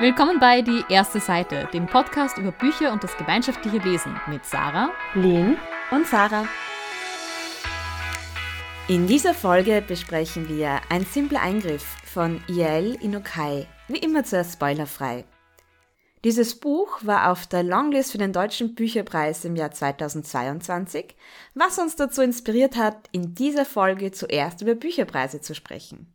Willkommen bei Die erste Seite, dem Podcast über Bücher und das gemeinschaftliche Lesen mit Sarah, Lynn und Sarah. In dieser Folge besprechen wir Ein simpler Eingriff von Yael Inokai, wie immer zuerst spoilerfrei. Dieses Buch war auf der Longlist für den Deutschen Bücherpreis im Jahr 2022, was uns dazu inspiriert hat, in dieser Folge zuerst über Bücherpreise zu sprechen.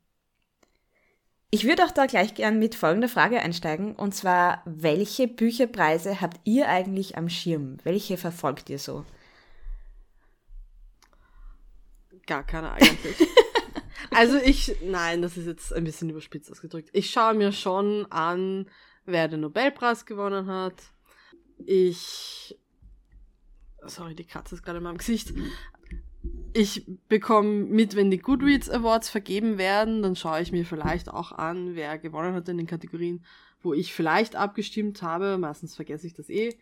Ich würde auch da gleich gern mit folgender Frage einsteigen, und zwar, welche Bücherpreise habt ihr eigentlich am Schirm? Welche verfolgt ihr so? Gar keine eigentlich. also ich, nein, das ist jetzt ein bisschen überspitzt ausgedrückt. Ich schaue mir schon an, wer den Nobelpreis gewonnen hat. Ich, sorry, die Katze ist gerade in meinem Gesicht ich bekomme mit, wenn die Goodreads Awards vergeben werden, dann schaue ich mir vielleicht auch an, wer gewonnen hat in den Kategorien, wo ich vielleicht abgestimmt habe. Meistens vergesse ich das eh.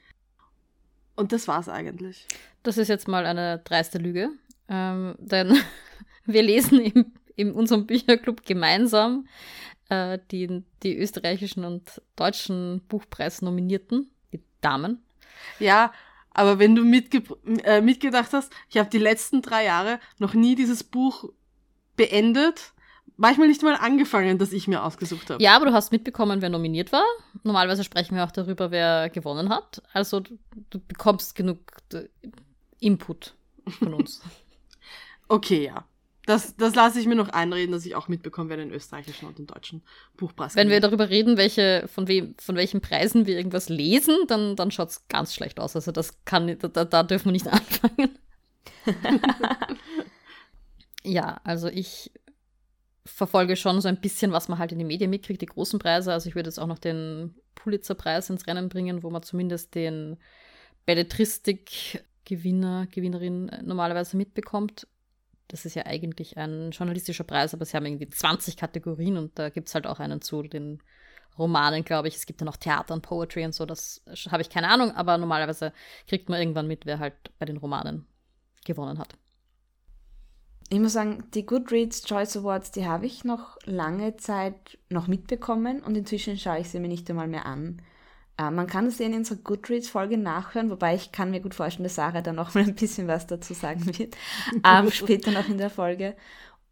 Und das war's eigentlich. Das ist jetzt mal eine dreiste Lüge. Ähm, denn wir lesen im, in unserem Bücherclub gemeinsam äh, die, die österreichischen und deutschen Buchpreisnominierten, die Damen. Ja, aber wenn du mitge äh, mitgedacht hast, ich habe die letzten drei Jahre noch nie dieses Buch beendet, manchmal nicht mal angefangen, das ich mir ausgesucht habe. Ja, aber du hast mitbekommen, wer nominiert war. Normalerweise sprechen wir auch darüber, wer gewonnen hat. Also du, du bekommst genug äh, Input von uns. okay, ja. Das, das lasse ich mir noch einreden, dass ich auch mitbekomme, wer den österreichischen und den deutschen Buchpreis Wenn wir darüber reden, welche, von, wem, von welchen Preisen wir irgendwas lesen, dann, dann schaut es ganz schlecht aus. Also das kann, da, da dürfen wir nicht anfangen. ja, also ich verfolge schon so ein bisschen, was man halt in den Medien mitkriegt, die großen Preise. Also ich würde jetzt auch noch den Pulitzer-Preis ins Rennen bringen, wo man zumindest den Belletristik-Gewinner, Gewinnerin normalerweise mitbekommt. Das ist ja eigentlich ein journalistischer Preis, aber sie haben irgendwie 20 Kategorien und da gibt es halt auch einen zu den Romanen, glaube ich. Es gibt ja noch Theater und Poetry und so, das habe ich keine Ahnung, aber normalerweise kriegt man irgendwann mit, wer halt bei den Romanen gewonnen hat. Ich muss sagen, die Goodreads Choice Awards, die habe ich noch lange Zeit noch mitbekommen und inzwischen schaue ich sie mir nicht einmal mehr an. Äh, man kann das in unserer Goodreads-Folge nachhören, wobei ich kann mir gut vorstellen, dass Sarah da noch mal ein bisschen was dazu sagen wird, ähm, später noch in der Folge.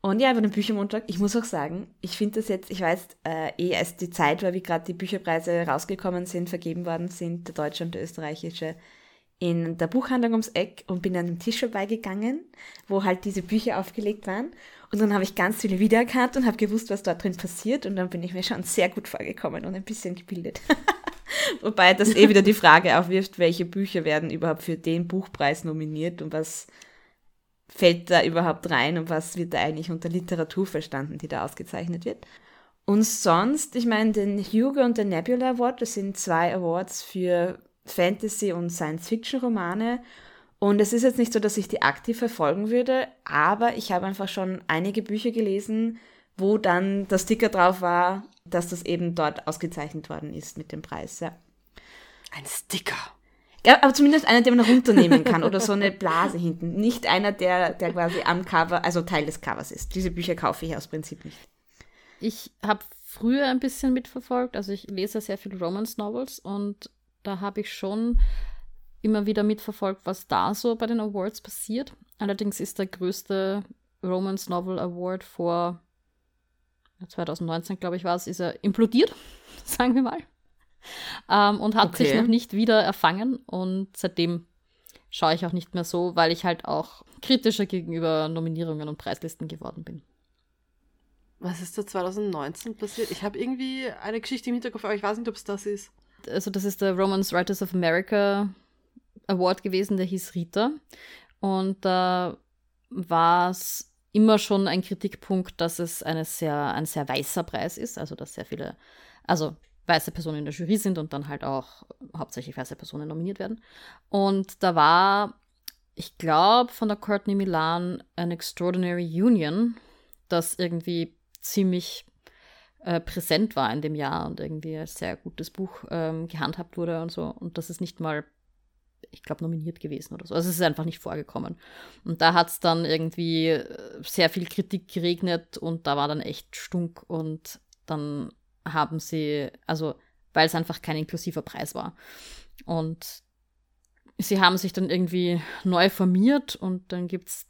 Und ja, über den Büchermontag, ich muss auch sagen, ich finde das jetzt, ich weiß, äh, eh als die Zeit war, wie gerade die Bücherpreise rausgekommen sind, vergeben worden sind, der deutsche und der österreichische, in der Buchhandlung ums Eck und bin an einem Tisch vorbeigegangen, wo halt diese Bücher aufgelegt waren. Und dann habe ich ganz viele wiedererkannt und habe gewusst, was dort drin passiert. Und dann bin ich mir schon sehr gut vorgekommen und ein bisschen gebildet. Wobei das eh wieder die Frage aufwirft, welche Bücher werden überhaupt für den Buchpreis nominiert und was fällt da überhaupt rein und was wird da eigentlich unter Literatur verstanden, die da ausgezeichnet wird. Und sonst, ich meine, den Hugo und den Nebula Award, das sind zwei Awards für Fantasy- und Science-Fiction-Romane. Und es ist jetzt nicht so, dass ich die aktiv verfolgen würde, aber ich habe einfach schon einige Bücher gelesen, wo dann der Sticker drauf war, dass das eben dort ausgezeichnet worden ist mit dem Preis. Ja. Ein Sticker. Ja, aber zumindest einer, den man runternehmen kann oder so eine Blase hinten. Nicht einer, der, der quasi am Cover, also Teil des Covers ist. Diese Bücher kaufe ich aus Prinzip nicht. Ich habe früher ein bisschen mitverfolgt, also ich lese sehr viele Romance Novels und da habe ich schon immer wieder mitverfolgt, was da so bei den Awards passiert. Allerdings ist der größte Romance Novel Award vor 2019, glaube ich, war es, ist er implodiert, sagen wir mal. Ähm, und hat okay. sich noch nicht wieder erfangen. Und seitdem schaue ich auch nicht mehr so, weil ich halt auch kritischer gegenüber Nominierungen und Preislisten geworden bin. Was ist da 2019 passiert? Ich habe irgendwie eine Geschichte im Hinterkopf, aber ich weiß nicht, ob es das ist. Also, das ist der Romance Writers of America Award gewesen, der hieß Rita. Und da war es immer schon ein Kritikpunkt, dass es eine sehr, ein sehr weißer Preis ist, also dass sehr viele, also weiße Personen in der Jury sind und dann halt auch hauptsächlich weiße Personen nominiert werden. Und da war, ich glaube, von der Courtney Milan An Extraordinary Union, das irgendwie ziemlich äh, präsent war in dem Jahr und irgendwie ein sehr gutes Buch ähm, gehandhabt wurde und so. Und das ist nicht mal ich glaube, nominiert gewesen oder so. Also es ist einfach nicht vorgekommen. Und da hat es dann irgendwie äh, sehr viel Kritik geregnet und da war dann echt Stunk und dann haben sie, also weil es einfach kein inklusiver Preis war. Und sie haben sich dann irgendwie neu formiert und dann gibt es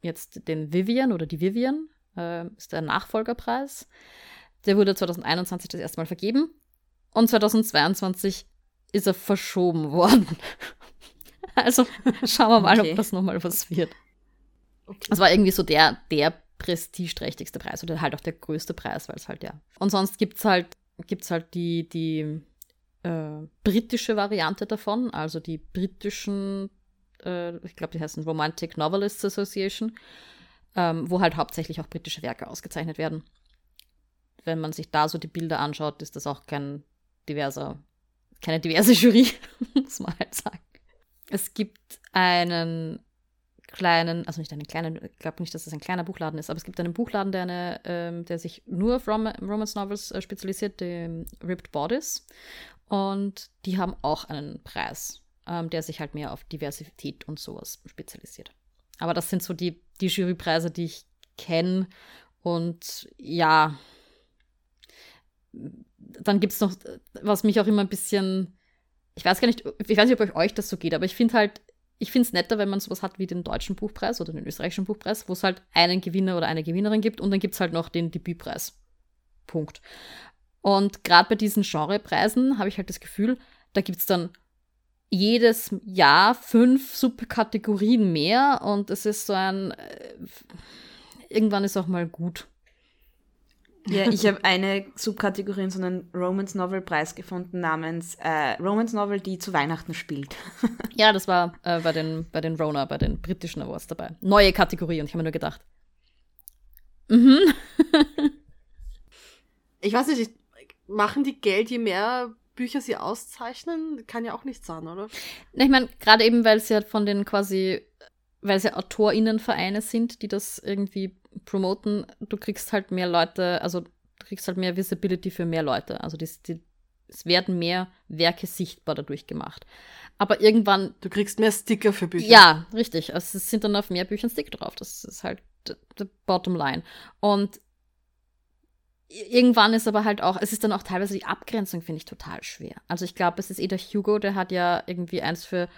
jetzt den Vivian oder die Vivian, äh, ist der Nachfolgerpreis. Der wurde 2021 das erste Mal vergeben und 2022 ist er verschoben worden. Also schauen wir mal, okay. ob das nochmal was wird. Okay. Das war irgendwie so der, der prestigeträchtigste Preis oder halt auch der größte Preis, weil es halt ja. Und sonst gibt es halt, gibt's halt die, die äh, britische Variante davon, also die britischen, äh, ich glaube, die heißen Romantic Novelists Association, ähm, wo halt hauptsächlich auch britische Werke ausgezeichnet werden. Wenn man sich da so die Bilder anschaut, ist das auch kein diverser, keine diverse Jury, muss man halt sagen. Es gibt einen kleinen, also nicht einen kleinen, ich glaube nicht, dass es ein kleiner Buchladen ist, aber es gibt einen Buchladen, der, eine, ähm, der sich nur auf Rom Romance Novels äh, spezialisiert, den Ripped Bodies. Und die haben auch einen Preis, ähm, der sich halt mehr auf Diversität und sowas spezialisiert. Aber das sind so die, die Jurypreise, die ich kenne. Und ja, dann gibt es noch, was mich auch immer ein bisschen, ich weiß gar nicht, ich weiß nicht, ob euch das so geht, aber ich finde halt, ich finde es netter, wenn man sowas hat wie den deutschen Buchpreis oder den österreichischen Buchpreis, wo es halt einen Gewinner oder eine Gewinnerin gibt und dann gibt es halt noch den Debütpreis. Punkt. Und gerade bei diesen Genrepreisen habe ich halt das Gefühl, da gibt es dann jedes Jahr fünf Subkategorien mehr und es ist so ein. Äh, irgendwann ist auch mal gut. Ja, ich habe eine Subkategorie in so einem Romance Novel Preis gefunden namens äh, Romance Novel, die zu Weihnachten spielt. ja, das war äh, bei, den, bei den Rona, bei den britischen Awards dabei. Neue Kategorie und ich habe mir nur gedacht. Mhm. ich weiß nicht, ich, machen die Geld, je mehr Bücher sie auszeichnen? Kann ja auch nicht sein, oder? Ich meine, gerade eben, weil es ja von den quasi, weil es ja AutorInnenvereine sind, die das irgendwie promoten, du kriegst halt mehr Leute, also du kriegst halt mehr Visibility für mehr Leute. Also die, die, es werden mehr Werke sichtbar dadurch gemacht. Aber irgendwann. Du kriegst mehr Sticker für Bücher. Ja, richtig. Also es sind dann auf mehr Büchern Sticker drauf. Das ist halt the bottom line. Und irgendwann ist aber halt auch, es ist dann auch teilweise die Abgrenzung, finde ich, total schwer. Also ich glaube, es ist eh der Hugo, der hat ja irgendwie eins für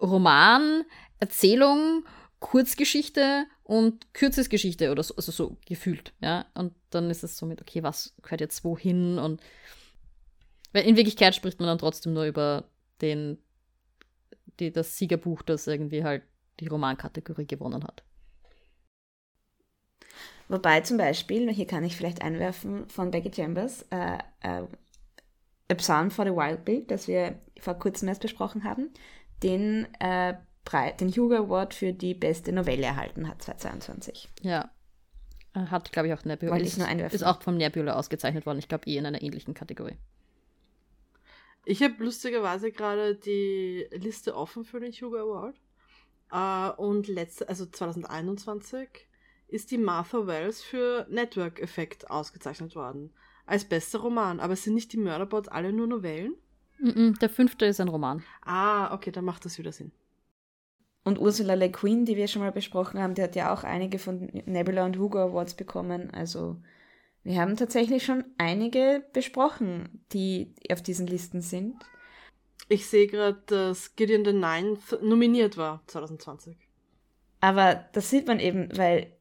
Roman, Erzählung, Kurzgeschichte und Kürzesgeschichte oder so, also so gefühlt, ja. Und dann ist es so mit, okay, was gehört jetzt wohin und weil in Wirklichkeit spricht man dann trotzdem nur über den, die, das Siegerbuch, das irgendwie halt die Romankategorie gewonnen hat. Wobei zum Beispiel, hier kann ich vielleicht einwerfen, von Becky Chambers, äh, äh, A Psalm for the Wild Bill, das wir vor kurzem erst besprochen haben, den, äh, den Hugo Award für die beste Novelle erhalten hat 2022. Ja. Hat, glaube ich, auch Nebula. Wollte ich nur einwerfen. Ist auch vom Nebula ausgezeichnet worden. Ich glaube, eh in einer ähnlichen Kategorie. Ich habe lustigerweise gerade die Liste offen für den Hugo Award. Uh, und letzte, also 2021 ist die Martha Wells für Network Effekt ausgezeichnet worden. Als bester Roman. Aber sind nicht die Murderbots alle nur Novellen? Mm -mm, der fünfte ist ein Roman. Ah, okay, dann macht das wieder Sinn. Und Ursula Le Guin, die wir schon mal besprochen haben, die hat ja auch einige von Nebula und Hugo Awards bekommen. Also wir haben tatsächlich schon einige besprochen, die auf diesen Listen sind. Ich sehe gerade, dass Gideon the Ninth nominiert war 2020. Aber das sieht man eben, weil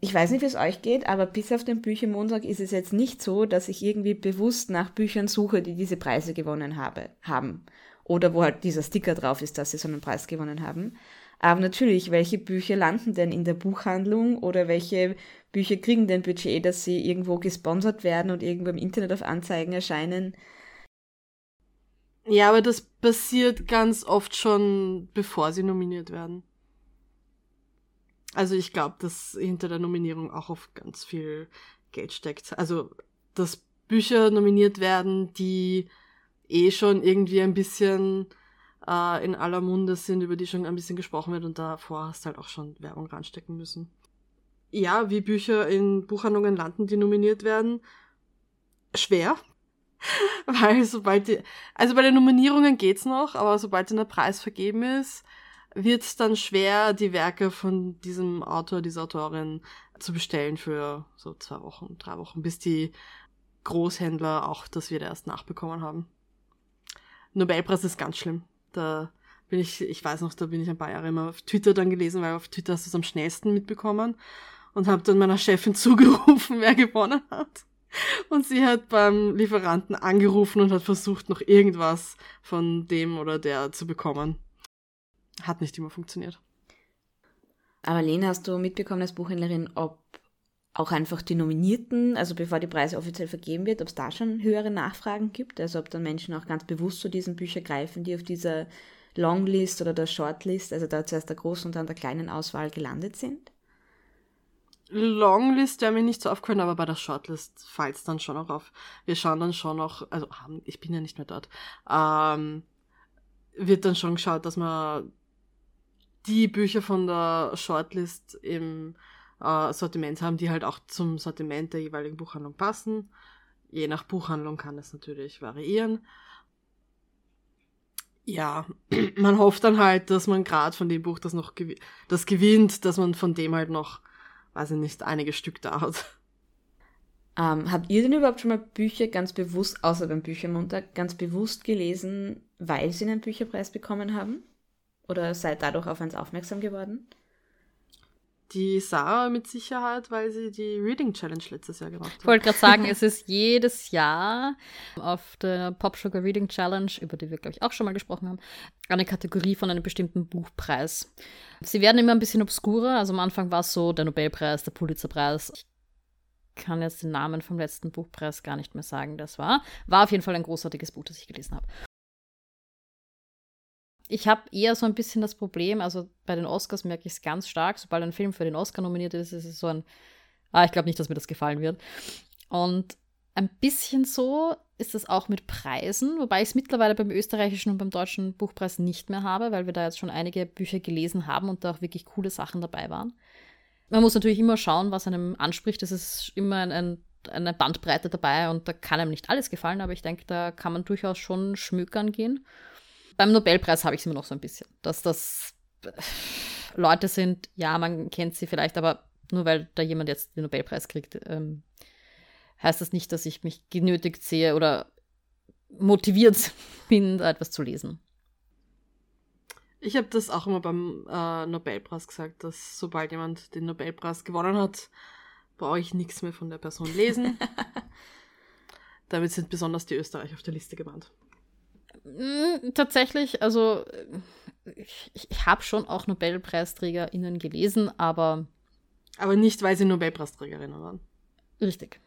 ich weiß nicht, wie es euch geht, aber bis auf den Büchermontag ist es jetzt nicht so, dass ich irgendwie bewusst nach Büchern suche, die diese Preise gewonnen habe, haben. Oder wo halt dieser Sticker drauf ist, dass sie so einen Preis gewonnen haben. Aber natürlich, welche Bücher landen denn in der Buchhandlung oder welche Bücher kriegen denn Budget, dass sie irgendwo gesponsert werden und irgendwo im Internet auf Anzeigen erscheinen? Ja, aber das passiert ganz oft schon, bevor sie nominiert werden. Also ich glaube, dass hinter der Nominierung auch oft ganz viel Geld steckt. Also, dass Bücher nominiert werden, die eh schon irgendwie ein bisschen äh, in aller Munde sind, über die schon ein bisschen gesprochen wird und davor hast halt auch schon Werbung ranstecken müssen. Ja, wie Bücher in Buchhandlungen landen, die nominiert werden, schwer. Weil sobald die, also bei den Nominierungen geht's noch, aber sobald der Preis vergeben ist, wird es dann schwer, die Werke von diesem Autor, dieser Autorin zu bestellen für so zwei Wochen, drei Wochen, bis die Großhändler auch das wieder erst nachbekommen haben. Nobelpreis ist ganz schlimm. Da bin ich, ich weiß noch, da bin ich ein paar Jahre immer auf Twitter dann gelesen, weil auf Twitter hast du es am schnellsten mitbekommen und habe dann meiner Chefin zugerufen, wer gewonnen hat. Und sie hat beim Lieferanten angerufen und hat versucht, noch irgendwas von dem oder der zu bekommen. Hat nicht immer funktioniert. Aber Lena, hast du mitbekommen als Buchhändlerin, ob auch einfach die Nominierten, also bevor die Preise offiziell vergeben wird, ob es da schon höhere Nachfragen gibt? Also ob dann Menschen auch ganz bewusst zu diesen Büchern greifen, die auf dieser Longlist oder der Shortlist, also da zuerst der großen und dann der kleinen Auswahl gelandet sind? Longlist wäre mir nicht so aufgefallen, aber bei der Shortlist fällt es dann schon auch auf. Wir schauen dann schon noch, also ich bin ja nicht mehr dort, ähm, wird dann schon geschaut, dass man die Bücher von der Shortlist im äh, Sortiment haben, die halt auch zum Sortiment der jeweiligen Buchhandlung passen. Je nach Buchhandlung kann es natürlich variieren. Ja, man hofft dann halt, dass man gerade von dem Buch, das noch gew das gewinnt, dass man von dem halt noch weiß ich nicht, einige Stück da hat. Ähm, habt ihr denn überhaupt schon mal Bücher ganz bewusst, außer beim Büchermontag, ganz bewusst gelesen, weil sie einen Bücherpreis bekommen haben? Oder seid dadurch auf eins aufmerksam geworden? Die Sarah mit Sicherheit, weil sie die Reading Challenge letztes Jahr gemacht hat. Ich wollte gerade sagen, es ist jedes Jahr auf der Pop Sugar Reading Challenge, über die wir, glaube ich, auch schon mal gesprochen haben, eine Kategorie von einem bestimmten Buchpreis. Sie werden immer ein bisschen obskurer. Also am Anfang war es so der Nobelpreis, der Pulitzerpreis. Ich kann jetzt den Namen vom letzten Buchpreis gar nicht mehr sagen, das war. War auf jeden Fall ein großartiges Buch, das ich gelesen habe ich habe eher so ein bisschen das Problem, also bei den Oscars merke ich es ganz stark, sobald ein Film für den Oscar nominiert ist, ist es so ein, ah, ich glaube nicht, dass mir das gefallen wird. Und ein bisschen so ist es auch mit Preisen, wobei ich es mittlerweile beim österreichischen und beim deutschen Buchpreis nicht mehr habe, weil wir da jetzt schon einige Bücher gelesen haben und da auch wirklich coole Sachen dabei waren. Man muss natürlich immer schauen, was einem anspricht. Es ist immer ein, ein, eine Bandbreite dabei und da kann einem nicht alles gefallen, aber ich denke, da kann man durchaus schon schmökern gehen beim Nobelpreis habe ich es immer noch so ein bisschen, dass das äh, Leute sind, ja, man kennt sie vielleicht, aber nur weil da jemand jetzt den Nobelpreis kriegt, ähm, heißt das nicht, dass ich mich genötigt sehe oder motiviert bin, da etwas zu lesen. Ich habe das auch immer beim äh, Nobelpreis gesagt, dass sobald jemand den Nobelpreis gewonnen hat, brauche ich nichts mehr von der Person lesen. Damit sind besonders die Österreicher auf der Liste gewarnt. Hm, tatsächlich, also ich, ich habe schon auch NobelpreisträgerInnen gelesen, aber. Aber nicht, weil sie Nobelpreisträgerinnen waren. Richtig.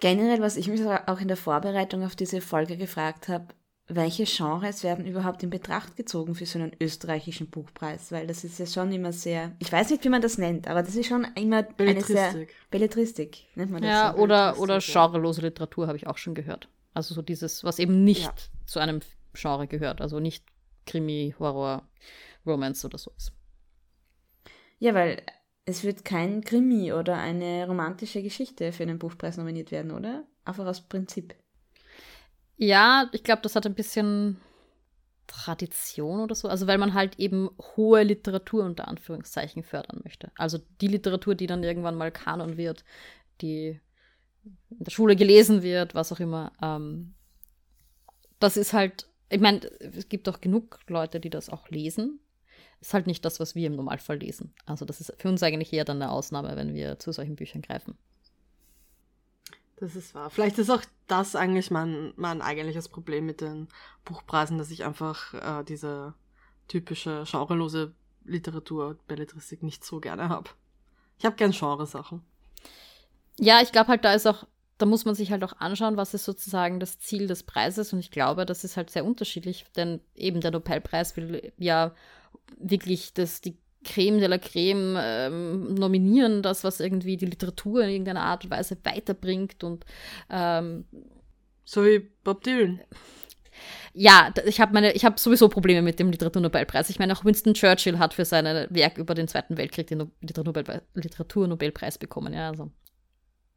Generell, was ich mich auch in der Vorbereitung auf diese Folge gefragt habe, welche Genres werden überhaupt in Betracht gezogen für so einen österreichischen Buchpreis? Weil das ist ja schon immer sehr, ich weiß nicht, wie man das nennt, aber das ist schon immer eine sehr Belletristik, nennt man das. Ja, so. oder, oder genrelose Literatur habe ich auch schon gehört. Also so dieses, was eben nicht ja. Zu einem Genre gehört. Also nicht Krimi, Horror, Romance oder sowas. Ja, weil es wird kein Krimi oder eine romantische Geschichte für den Buchpreis nominiert werden, oder? Einfach aus Prinzip. Ja, ich glaube, das hat ein bisschen Tradition oder so. Also weil man halt eben hohe Literatur unter Anführungszeichen fördern möchte. Also die Literatur, die dann irgendwann mal Kanon wird, die in der Schule gelesen wird, was auch immer. Ähm, das ist halt, ich meine, es gibt auch genug Leute, die das auch lesen. Ist halt nicht das, was wir im Normalfall lesen. Also das ist für uns eigentlich eher dann eine Ausnahme, wenn wir zu solchen Büchern greifen. Das ist wahr. Vielleicht ist auch das eigentlich mein, mein eigentliches Problem mit den Buchpreisen, dass ich einfach äh, diese typische genrelose Literatur, Belletristik nicht so gerne habe. Ich habe gern Genresachen. Ja, ich glaube halt, da ist auch, da muss man sich halt auch anschauen, was ist sozusagen das Ziel des Preises. Und ich glaube, das ist halt sehr unterschiedlich, denn eben der Nobelpreis will ja wirklich das, die Creme de la Creme ähm, nominieren, das, was irgendwie die Literatur in irgendeiner Art und Weise weiterbringt und ähm, so wie Bob Dylan. Ja, ich habe meine, ich habe sowieso Probleme mit dem Literaturnobelpreis. Ich meine, auch Winston Churchill hat für sein Werk über den Zweiten Weltkrieg den Literaturnobelpreis bekommen. Ja, also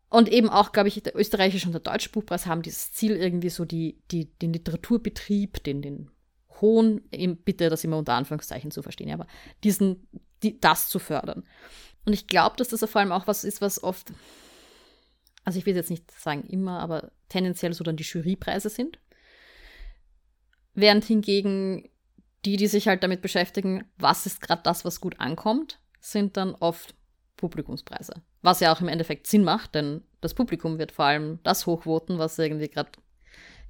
und eben auch, glaube ich, der österreichische und der deutsche Buchpreis haben dieses Ziel, irgendwie so die, die, den Literaturbetrieb, den, den hohen, bitte das immer unter Anführungszeichen zu verstehen, aber diesen, die, das zu fördern. Und ich glaube, dass das vor allem auch was ist, was oft, also ich will jetzt nicht sagen immer, aber tendenziell so dann die Jurypreise sind. Während hingegen die, die sich halt damit beschäftigen, was ist gerade das, was gut ankommt, sind dann oft Publikumspreise. Was ja auch im Endeffekt Sinn macht, denn das Publikum wird vor allem das hochvoten, was irgendwie gerade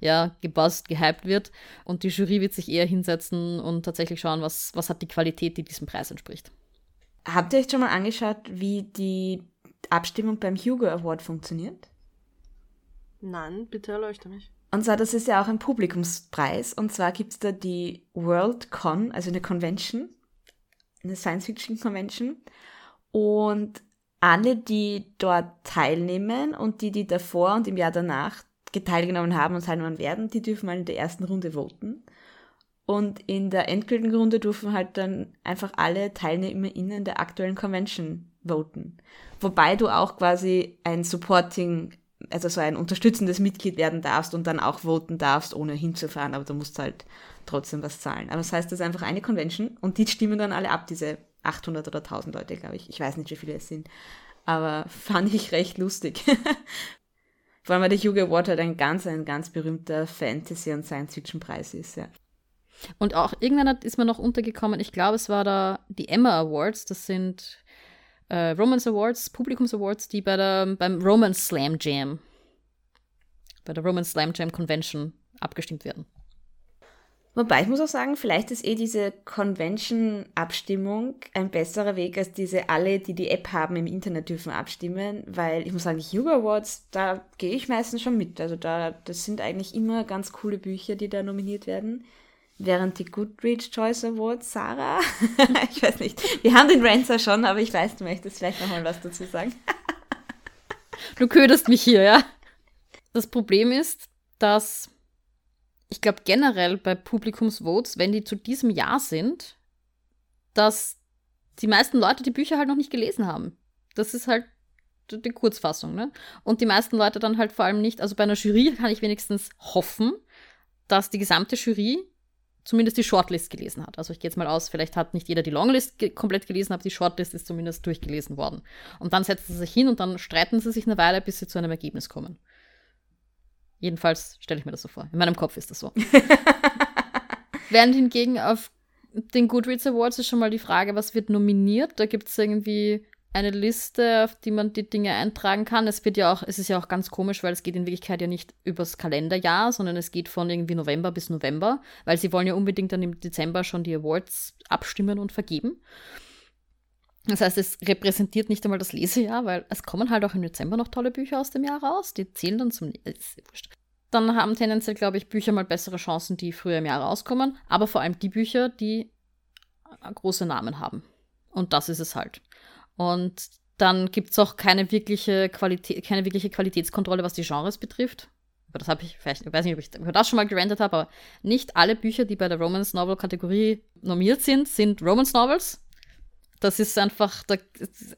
ja, gebuzzt, gehypt wird. Und die Jury wird sich eher hinsetzen und tatsächlich schauen, was, was hat die Qualität, die diesem Preis entspricht. Habt ihr euch schon mal angeschaut, wie die Abstimmung beim Hugo Award funktioniert? Nein, bitte erleuchte mich. Und zwar, das ist ja auch ein Publikumspreis. Und zwar gibt es da die Worldcon, also eine Convention, eine Science-Fiction-Convention. Und alle, die dort teilnehmen und die, die davor und im Jahr danach teilgenommen haben und teilnehmen werden, die dürfen mal in der ersten Runde voten. Und in der endgültigen Runde dürfen halt dann einfach alle TeilnehmerInnen der aktuellen Convention voten. Wobei du auch quasi ein Supporting, also so ein unterstützendes Mitglied werden darfst und dann auch voten darfst, ohne hinzufahren, aber du musst halt trotzdem was zahlen. Aber das heißt, das ist einfach eine Convention und die stimmen dann alle ab, diese 800 oder 1000 Leute, glaube ich. Ich weiß nicht, wie viele es sind. Aber fand ich recht lustig. Vor allem, weil der Hugo Award halt ein ganz, ein ganz berühmter Fantasy- und Science-Fiction-Preis ist, ja. Und auch irgendwann ist mir noch untergekommen, ich glaube, es war da die Emma Awards, das sind äh, Romance Awards, Publikums Awards, die bei der, beim Romance Slam Jam, bei der Romance Slam Jam Convention abgestimmt werden. Wobei ich muss auch sagen, vielleicht ist eh diese Convention-Abstimmung ein besserer Weg als diese alle, die die App haben, im Internet dürfen abstimmen, weil ich muss sagen, die Hugo Awards, da gehe ich meistens schon mit. Also da, das sind eigentlich immer ganz coole Bücher, die da nominiert werden. Während die Goodreads Choice Awards, Sarah, ich weiß nicht, wir haben den Rancer schon, aber ich weiß, du möchtest vielleicht nochmal was dazu sagen. du köderst mich hier, ja. Das Problem ist, dass ich glaube generell bei Publikumsvotes, wenn die zu diesem Jahr sind, dass die meisten Leute die Bücher halt noch nicht gelesen haben. Das ist halt die Kurzfassung, ne? Und die meisten Leute dann halt vor allem nicht, also bei einer Jury kann ich wenigstens hoffen, dass die gesamte Jury zumindest die Shortlist gelesen hat. Also ich gehe jetzt mal aus, vielleicht hat nicht jeder die Longlist ge komplett gelesen, aber die Shortlist ist zumindest durchgelesen worden. Und dann setzen sie sich hin und dann streiten sie sich eine Weile, bis sie zu einem Ergebnis kommen. Jedenfalls stelle ich mir das so vor. In meinem Kopf ist das so. Während hingegen auf den Goodreads Awards ist schon mal die Frage, was wird nominiert? Da gibt es irgendwie eine Liste, auf die man die Dinge eintragen kann. Es wird ja auch, es ist ja auch ganz komisch, weil es geht in Wirklichkeit ja nicht übers Kalenderjahr, sondern es geht von irgendwie November bis November, weil sie wollen ja unbedingt dann im Dezember schon die Awards abstimmen und vergeben. Das heißt, es repräsentiert nicht einmal das Lesejahr, weil es kommen halt auch im Dezember noch tolle Bücher aus dem Jahr raus. Die zählen dann zum. Dann haben tendenziell, glaube ich, Bücher mal bessere Chancen, die früher im Jahr rauskommen. Aber vor allem die Bücher, die große Namen haben. Und das ist es halt. Und dann gibt es auch keine wirkliche, keine wirkliche Qualitätskontrolle, was die Genres betrifft. Aber das habe ich vielleicht, ich weiß nicht, ob ich das schon mal gerendet habe, aber nicht alle Bücher, die bei der Romance Novel Kategorie normiert sind, sind Romance Novels das ist einfach, da,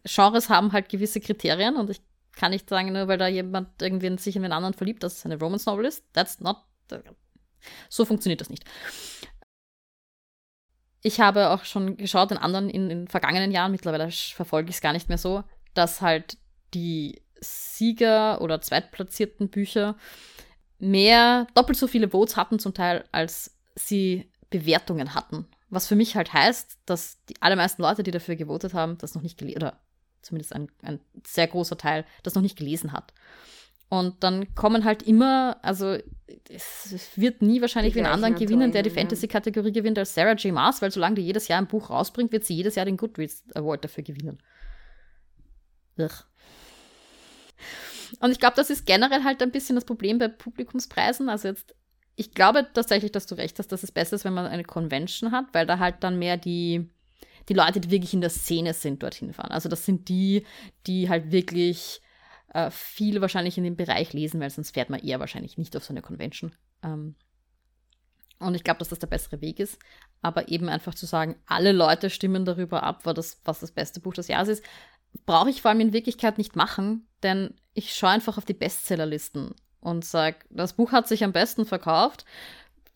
Genres haben halt gewisse Kriterien und ich kann nicht sagen, nur weil da jemand irgendwie sich in den anderen verliebt, dass es eine Romance Novel ist. That's not. So funktioniert das nicht. Ich habe auch schon geschaut in anderen, in den vergangenen Jahren, mittlerweile verfolge ich es gar nicht mehr so, dass halt die Sieger oder zweitplatzierten Bücher mehr, doppelt so viele Votes hatten zum Teil, als sie Bewertungen hatten. Was für mich halt heißt, dass die allermeisten Leute, die dafür gewotet haben, das noch nicht gelesen, oder zumindest ein, ein sehr großer Teil, das noch nicht gelesen hat. Und dann kommen halt immer, also es wird nie wahrscheinlich wie einen anderen gewinnen, der die Fantasy-Kategorie gewinnt als Sarah J. Maas, weil solange die jedes Jahr ein Buch rausbringt, wird sie jedes Jahr den Goodreads Award dafür gewinnen. Ugh. Und ich glaube, das ist generell halt ein bisschen das Problem bei Publikumspreisen. Also jetzt ich glaube tatsächlich, dass du recht hast, dass es besser ist, wenn man eine Convention hat, weil da halt dann mehr die, die Leute, die wirklich in der Szene sind, dorthin fahren. Also das sind die, die halt wirklich äh, viel wahrscheinlich in dem Bereich lesen, weil sonst fährt man eher wahrscheinlich nicht auf so eine Convention. Ähm, und ich glaube, dass das der bessere Weg ist. Aber eben einfach zu sagen, alle Leute stimmen darüber ab, was das, was das beste Buch des Jahres ist, brauche ich vor allem in Wirklichkeit nicht machen, denn ich schaue einfach auf die Bestsellerlisten und sage, das Buch hat sich am besten verkauft,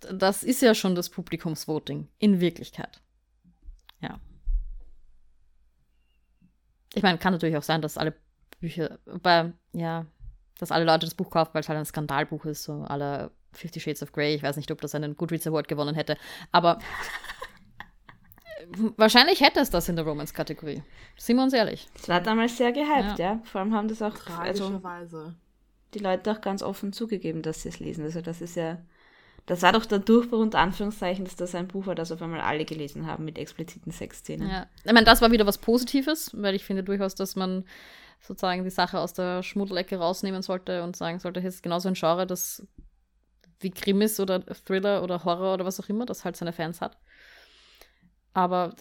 das ist ja schon das Publikumsvoting in Wirklichkeit. Ja. Ich meine, kann natürlich auch sein, dass alle Bücher, bei, ja, dass alle Leute das Buch kaufen, weil es halt ein Skandalbuch ist, so alle Fifty Shades of Grey. Ich weiß nicht, ob das einen Goodreads Award gewonnen hätte. Aber wahrscheinlich hätte es das in der Romance-Kategorie. Sind wir uns ehrlich. Es war damals sehr gehypt, ja. ja. Vor allem haben das auch also, Tragischerweise. Die Leute auch ganz offen zugegeben, dass sie es lesen. Also das ist ja, das war doch der Durchbruch unter Anführungszeichen, dass das ein Buch war, das auf einmal alle gelesen haben mit expliziten Sexszenen. Ja. Ich meine, das war wieder was Positives, weil ich finde durchaus, dass man sozusagen die Sache aus der Schmuddelecke rausnehmen sollte und sagen sollte, hier ist genauso ein Genre, das wie Krimis oder Thriller oder Horror oder was auch immer, das halt seine Fans hat. Aber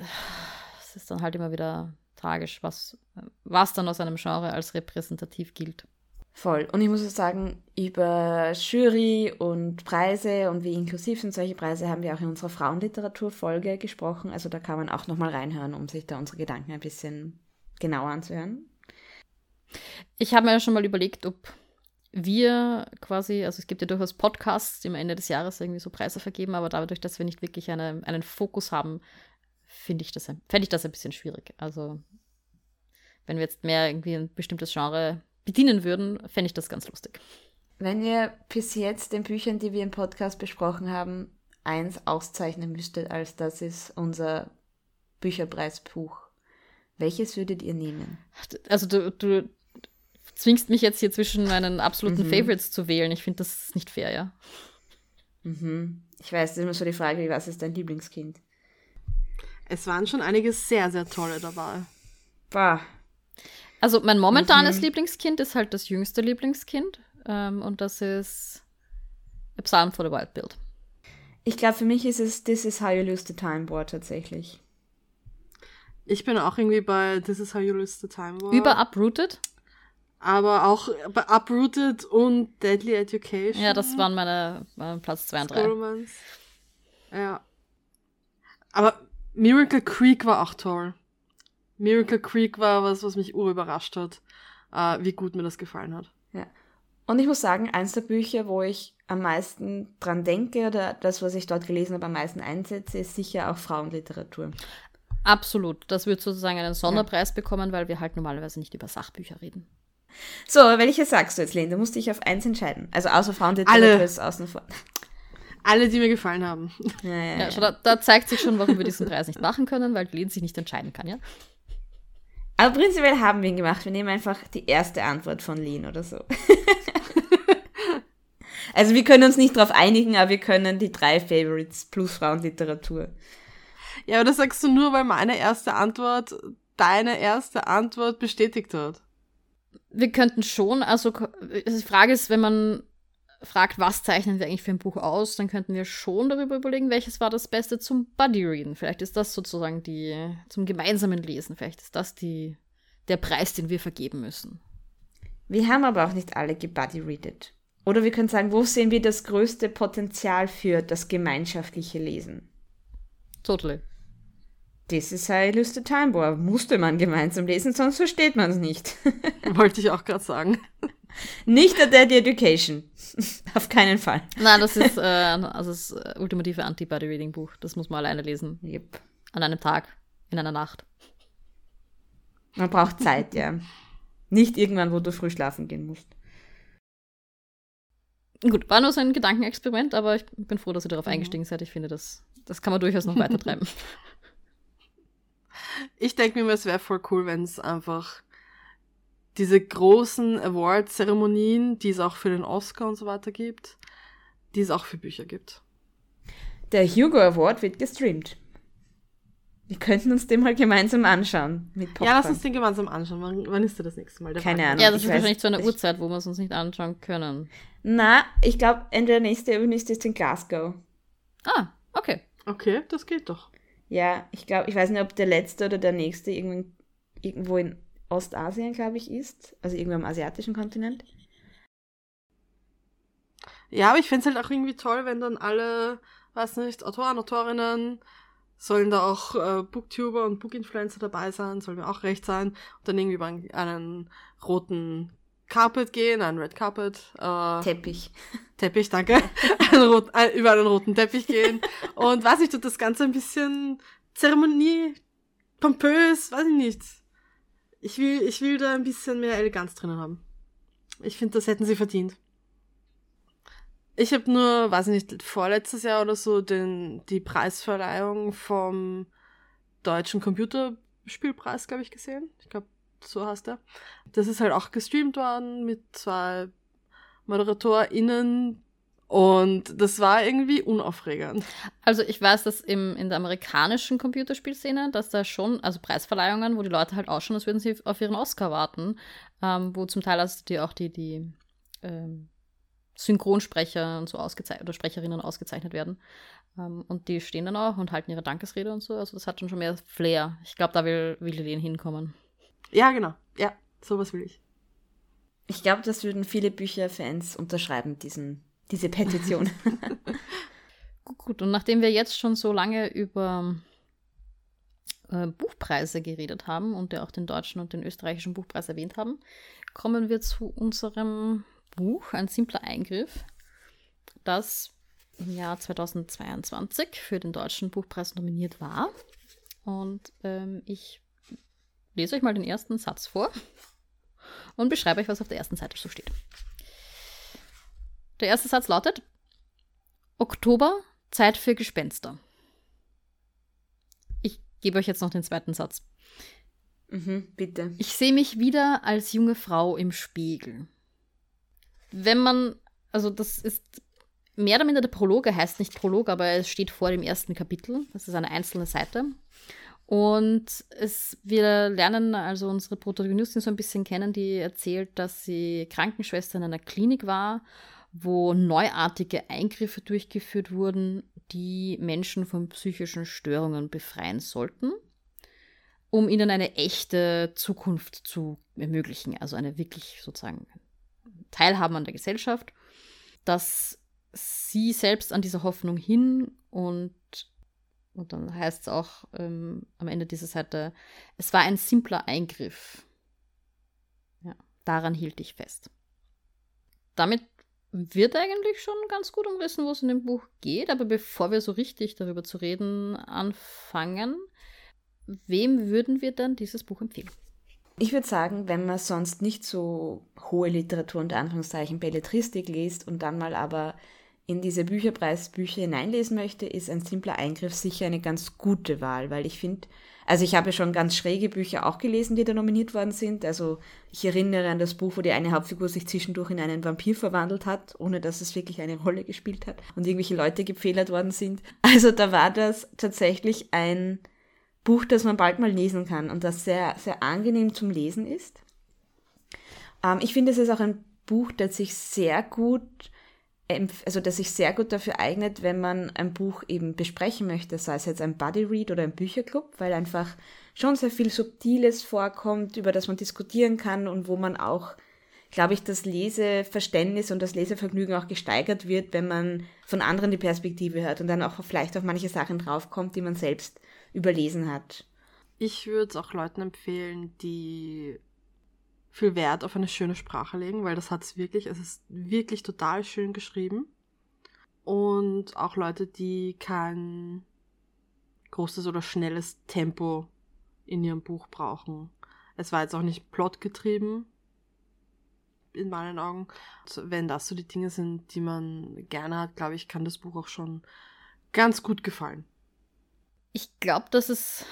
es ist dann halt immer wieder tragisch, was, was dann aus einem Genre als repräsentativ gilt. Voll. Und ich muss auch sagen, über Jury und Preise und wie inklusiv sind solche Preise, haben wir auch in unserer Frauenliteraturfolge gesprochen. Also da kann man auch nochmal reinhören, um sich da unsere Gedanken ein bisschen genauer anzuhören. Ich habe mir ja schon mal überlegt, ob wir quasi, also es gibt ja durchaus Podcasts, die am Ende des Jahres irgendwie so Preise vergeben, aber dadurch, dass wir nicht wirklich eine, einen Fokus haben, finde ich das, fände ich das ein bisschen schwierig. Also wenn wir jetzt mehr irgendwie ein bestimmtes Genre bedienen würden, fände ich das ganz lustig. Wenn ihr bis jetzt den Büchern, die wir im Podcast besprochen haben, eins auszeichnen müsstet, als das ist unser Bücherpreisbuch, welches würdet ihr nehmen? Also du, du zwingst mich jetzt hier zwischen meinen absoluten mhm. Favorites zu wählen. Ich finde, das ist nicht fair, ja. Mhm. Ich weiß, das ist immer so die Frage, was ist dein Lieblingskind? Es waren schon einige sehr, sehr tolle dabei. Bah. Also mein momentanes mhm. Lieblingskind ist halt das jüngste Lieblingskind. Ähm, und das ist A Psalm for the Wild Build. Ich glaube, für mich ist es This is how you lose the time war tatsächlich. Ich bin auch irgendwie bei This is how you lose the time war. Über Uprooted? aber auch bei Uprooted und Deadly Education. Ja, das waren meine, meine Platz 2 und 3. Romance. Ja. Aber Miracle Creek war auch toll. Miracle Creek war was, was mich urüberrascht hat, äh, wie gut mir das gefallen hat. Ja. Und ich muss sagen, eins der Bücher, wo ich am meisten dran denke oder das, was ich dort gelesen habe, am meisten einsetze, ist sicher auch Frauenliteratur. Absolut. Das wird sozusagen einen Sonderpreis ja. bekommen, weil wir halt normalerweise nicht über Sachbücher reden. So, welche sagst du jetzt, Lene? Du musst dich auf eins entscheiden. Also außer Frauenliteratur ist außen vor. Alle, die mir gefallen haben. Ja, ja, ja, da, da, zeigt sich schon, warum wir diesen Preis nicht machen können, weil Lene sich nicht entscheiden kann, ja? Aber prinzipiell haben wir ihn gemacht. Wir nehmen einfach die erste Antwort von Lene oder so. also wir können uns nicht darauf einigen, aber wir können die drei Favorites plus Frauenliteratur. Ja, aber das sagst du nur, weil meine erste Antwort deine erste Antwort bestätigt hat wir könnten schon, also die Frage ist, wenn man fragt, was zeichnen wir eigentlich für ein Buch aus, dann könnten wir schon darüber überlegen, welches war das Beste zum Buddy-Readen. Vielleicht ist das sozusagen die, zum gemeinsamen Lesen, vielleicht ist das die, der Preis, den wir vergeben müssen. Wir haben aber auch nicht alle gebuddy-readet. Oder wir können sagen, wo sehen wir das größte Potenzial für das gemeinschaftliche Lesen? Totally. Das ist ein Liste Time War. Musste man gemeinsam lesen, sonst versteht man es nicht. Wollte ich auch gerade sagen. Nicht der Daddy Education. Auf keinen Fall. Nein, das ist, äh, also das äh, ultimative Anti-Body-Reading-Buch. Das muss man alleine lesen. Yep. An einem Tag, in einer Nacht. Man braucht Zeit, ja. Nicht irgendwann, wo du früh schlafen gehen musst. Gut, war nur so ein Gedankenexperiment, aber ich bin froh, dass ihr darauf mhm. eingestiegen seid. Ich finde, das, das kann man durchaus noch weiter treiben. Ich denke mir, es wäre voll cool, wenn es einfach diese großen Award-Zeremonien, die es auch für den Oscar und so weiter gibt, die es auch für Bücher gibt. Der Hugo Award wird gestreamt. Wir könnten uns den mal gemeinsam anschauen. Mit ja, lass uns den gemeinsam anschauen. Wann, wann ist der das nächste Mal? Der Keine Ahnung. Ja, das ist weiß, wahrscheinlich zu einer Uhrzeit, wo wir es uns nicht anschauen können. Na, ich glaube, entweder nächste übernächste ist in Glasgow. Ah, okay. Okay, das geht doch. Ja, ich glaube, ich weiß nicht, ob der letzte oder der nächste irgendwo in Ostasien, glaube ich, ist. Also irgendwo am asiatischen Kontinent. Ja, aber ich finde es halt auch irgendwie toll, wenn dann alle, weiß nicht, Autoren, Autorinnen, sollen da auch äh, Booktuber und Bookinfluencer dabei sein, soll mir auch recht sein. Und dann irgendwie über einen, einen roten Carpet gehen, einen Red Carpet. Äh, Teppich. Teppich, danke. einen rot, ein, über einen roten Teppich gehen. Und weiß ich, tut das Ganze ein bisschen Zeremonie, pompös, weiß ich nicht. Ich will, ich will da ein bisschen mehr Eleganz drinnen haben. Ich finde, das hätten sie verdient. Ich habe nur, weiß nicht, vorletztes Jahr oder so den, die Preisverleihung vom deutschen Computerspielpreis, glaube ich, gesehen. Ich glaube, so heißt er. Das ist halt auch gestreamt worden mit zwei ModeratorInnen, und das war irgendwie unaufregend. Also ich weiß, dass im, in der amerikanischen Computerspielszene, dass da schon, also Preisverleihungen, wo die Leute halt ausschauen, als würden sie auf ihren Oscar warten, ähm, wo zum Teil also die auch die, die ähm, Synchronsprecher und so ausgezeichnet oder Sprecherinnen ausgezeichnet werden. Ähm, und die stehen dann auch und halten ihre Dankesrede und so. Also das hat schon schon mehr Flair. Ich glaube, da will, will Lillian hinkommen. Ja, genau. Ja, sowas will ich. Ich glaube, das würden viele Bücherfans unterschreiben, diesen diese Petition. Gut, und nachdem wir jetzt schon so lange über äh, Buchpreise geredet haben und ja auch den deutschen und den österreichischen Buchpreis erwähnt haben, kommen wir zu unserem Buch, ein simpler Eingriff, das im Jahr 2022 für den deutschen Buchpreis nominiert war. Und ähm, ich lese euch mal den ersten Satz vor und beschreibe euch, was auf der ersten Seite so steht. Der erste Satz lautet: Oktober, Zeit für Gespenster. Ich gebe euch jetzt noch den zweiten Satz. Mhm, bitte. Ich sehe mich wieder als junge Frau im Spiegel. Wenn man, also das ist mehr oder minder der Prolog, er heißt nicht Prolog, aber es steht vor dem ersten Kapitel. Das ist eine einzelne Seite. Und es, wir lernen also unsere Protagonistin so ein bisschen kennen, die erzählt, dass sie Krankenschwester in einer Klinik war wo neuartige Eingriffe durchgeführt wurden, die Menschen von psychischen Störungen befreien sollten, um ihnen eine echte Zukunft zu ermöglichen, also eine wirklich sozusagen Teilhabe an der Gesellschaft, dass sie selbst an dieser Hoffnung hin und und dann heißt es auch ähm, am Ende dieser Seite, es war ein simpler Eingriff. Ja, daran hielt ich fest. Damit wird eigentlich schon ganz gut umrissen, wo es in dem Buch geht. Aber bevor wir so richtig darüber zu reden anfangen, wem würden wir dann dieses Buch empfehlen? Ich würde sagen, wenn man sonst nicht so hohe Literatur unter Anführungszeichen Belletristik liest und dann mal aber in diese Bücherpreisbücher hineinlesen möchte, ist ein simpler Eingriff sicher eine ganz gute Wahl, weil ich finde, also ich habe schon ganz schräge Bücher auch gelesen, die da nominiert worden sind. Also ich erinnere an das Buch, wo die eine Hauptfigur sich zwischendurch in einen Vampir verwandelt hat, ohne dass es wirklich eine Rolle gespielt hat und irgendwelche Leute gepfählert worden sind. Also da war das tatsächlich ein Buch, das man bald mal lesen kann und das sehr, sehr angenehm zum Lesen ist. Ähm, ich finde, es ist auch ein Buch, das sich sehr gut also das sich sehr gut dafür eignet, wenn man ein Buch eben besprechen möchte, sei es jetzt ein Buddy Read oder ein Bücherclub, weil einfach schon sehr viel Subtiles vorkommt, über das man diskutieren kann und wo man auch, glaube ich, das Leseverständnis und das Lesevergnügen auch gesteigert wird, wenn man von anderen die Perspektive hört und dann auch vielleicht auf manche Sachen draufkommt, die man selbst überlesen hat. Ich würde es auch Leuten empfehlen, die viel Wert auf eine schöne Sprache legen, weil das hat es wirklich. Es ist wirklich total schön geschrieben. Und auch Leute, die kein großes oder schnelles Tempo in ihrem Buch brauchen. Es war jetzt auch nicht plotgetrieben, in meinen Augen. Also wenn das so die Dinge sind, die man gerne hat, glaube ich, kann das Buch auch schon ganz gut gefallen. Ich glaube, dass es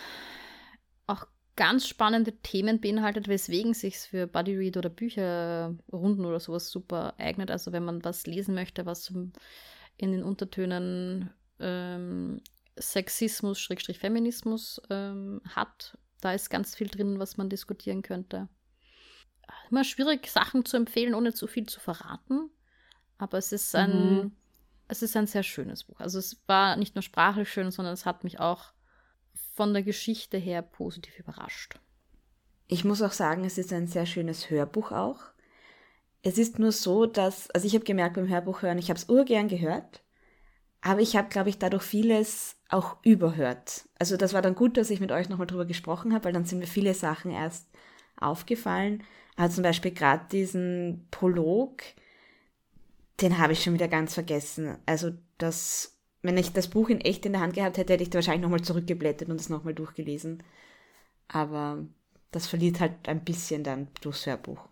ganz spannende Themen beinhaltet, weswegen sich für Buddy Read oder Bücherrunden oder sowas super eignet. Also wenn man was lesen möchte, was in den Untertönen ähm, Sexismus, Schrägstrich Feminismus ähm, hat, da ist ganz viel drin, was man diskutieren könnte. Immer schwierig, Sachen zu empfehlen, ohne zu viel zu verraten. Aber es ist ein, mhm. es ist ein sehr schönes Buch. Also es war nicht nur sprachlich schön, sondern es hat mich auch von der Geschichte her positiv überrascht. Ich muss auch sagen, es ist ein sehr schönes Hörbuch auch. Es ist nur so, dass, also ich habe gemerkt beim Hörbuch hören, ich habe es urgern gehört, aber ich habe, glaube ich, dadurch vieles auch überhört. Also das war dann gut, dass ich mit euch nochmal drüber gesprochen habe, weil dann sind mir viele Sachen erst aufgefallen. Aber zum Beispiel gerade diesen Prolog, den habe ich schon wieder ganz vergessen. Also das wenn ich das Buch in echt in der Hand gehabt hätte, hätte ich da wahrscheinlich nochmal zurückgeblättert und es nochmal durchgelesen. Aber das verliert halt ein bisschen dann durchs Hörbuch.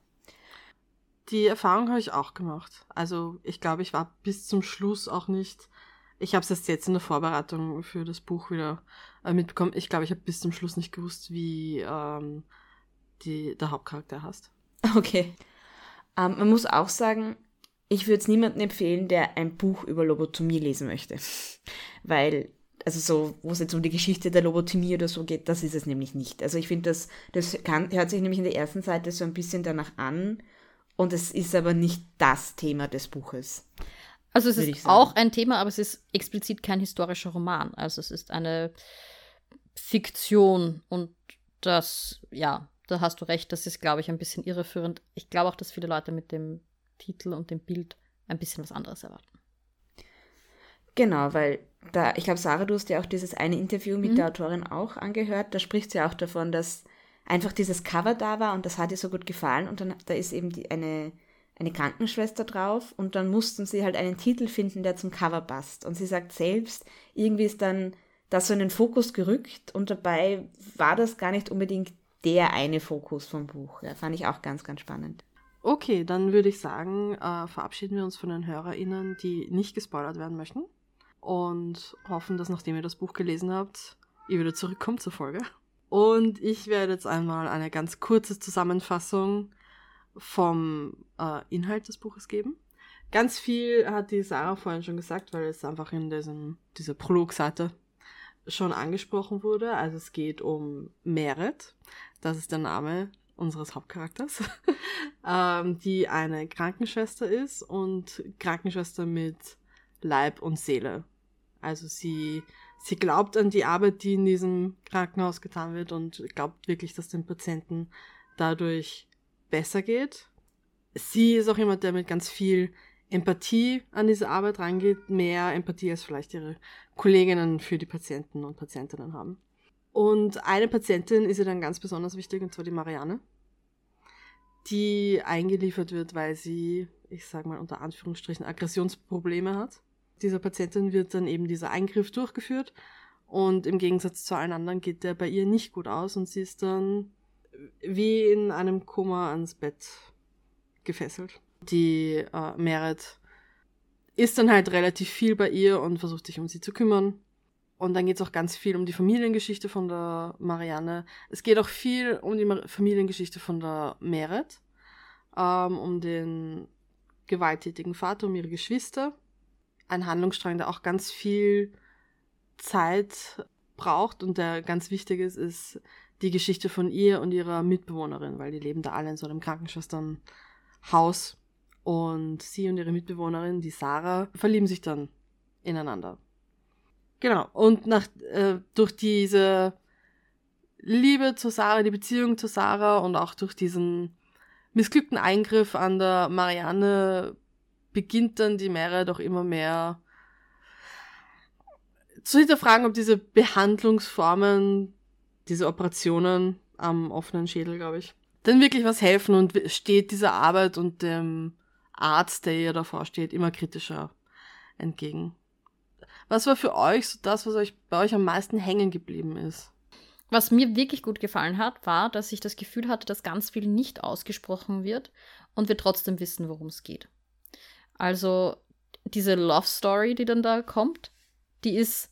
Die Erfahrung habe ich auch gemacht. Also ich glaube, ich war bis zum Schluss auch nicht. Ich habe es erst jetzt in der Vorbereitung für das Buch wieder äh, mitbekommen. Ich glaube, ich habe bis zum Schluss nicht gewusst, wie ähm, die, der Hauptcharakter heißt. Okay. Ähm, man muss auch sagen, ich würde es niemandem empfehlen, der ein Buch über Lobotomie lesen möchte. Weil, also so, wo es jetzt um die Geschichte der Lobotomie oder so geht, das ist es nämlich nicht. Also ich finde, das, das kann, hört sich nämlich in der ersten Seite so ein bisschen danach an und es ist aber nicht das Thema des Buches. Also es ist auch ein Thema, aber es ist explizit kein historischer Roman. Also es ist eine Fiktion und das, ja, da hast du recht, das ist, glaube ich, ein bisschen irreführend. Ich glaube auch, dass viele Leute mit dem Titel und dem Bild ein bisschen was anderes erwarten. Genau, weil da, ich glaube, Sarah, du hast ja auch dieses eine Interview mit mhm. der Autorin auch angehört. Da spricht sie auch davon, dass einfach dieses Cover da war und das hat ihr so gut gefallen. Und dann da ist eben die, eine, eine Krankenschwester drauf und dann mussten sie halt einen Titel finden, der zum Cover passt. Und sie sagt selbst, irgendwie ist dann das so in den Fokus gerückt und dabei war das gar nicht unbedingt der eine Fokus vom Buch. Ja, fand ich auch ganz, ganz spannend. Okay, dann würde ich sagen, äh, verabschieden wir uns von den HörerInnen, die nicht gespoilert werden möchten. Und hoffen, dass nachdem ihr das Buch gelesen habt, ihr wieder zurückkommt zur Folge. Und ich werde jetzt einmal eine ganz kurze Zusammenfassung vom äh, Inhalt des Buches geben. Ganz viel hat die Sarah vorhin schon gesagt, weil es einfach in diesem, dieser Prologseite schon angesprochen wurde. Also es geht um Meret, das ist der Name unseres Hauptcharakters, ähm, die eine Krankenschwester ist und Krankenschwester mit Leib und Seele. Also sie, sie glaubt an die Arbeit, die in diesem Krankenhaus getan wird und glaubt wirklich, dass den Patienten dadurch besser geht. Sie ist auch jemand, der mit ganz viel Empathie an diese Arbeit rangeht, mehr Empathie als vielleicht ihre Kolleginnen für die Patienten und Patientinnen haben. Und eine Patientin ist ihr dann ganz besonders wichtig, und zwar die Marianne, die eingeliefert wird, weil sie, ich sag mal unter Anführungsstrichen, Aggressionsprobleme hat. Dieser Patientin wird dann eben dieser Eingriff durchgeführt und im Gegensatz zu allen anderen geht der bei ihr nicht gut aus und sie ist dann wie in einem Koma ans Bett gefesselt. Die äh, Merit ist dann halt relativ viel bei ihr und versucht sich um sie zu kümmern. Und dann geht es auch ganz viel um die Familiengeschichte von der Marianne. Es geht auch viel um die Familiengeschichte von der Meret, ähm, um den gewalttätigen Vater, um ihre Geschwister. Ein Handlungsstrang, der auch ganz viel Zeit braucht und der ganz wichtig ist, ist die Geschichte von ihr und ihrer Mitbewohnerin, weil die leben da alle in so einem Krankenschwesternhaus. Und sie und ihre Mitbewohnerin, die Sarah, verlieben sich dann ineinander. Genau. Und nach, äh, durch diese Liebe zu Sarah, die Beziehung zu Sarah und auch durch diesen missglückten Eingriff an der Marianne beginnt dann die Meere doch immer mehr zu hinterfragen, ob diese Behandlungsformen, diese Operationen am offenen Schädel, glaube ich, denn wirklich was helfen und steht dieser Arbeit und dem Arzt, der ihr davor steht, immer kritischer entgegen. Was war für euch so das, was euch bei euch am meisten hängen geblieben ist? Was mir wirklich gut gefallen hat, war, dass ich das Gefühl hatte, dass ganz viel nicht ausgesprochen wird und wir trotzdem wissen, worum es geht. Also diese Love Story, die dann da kommt, die ist.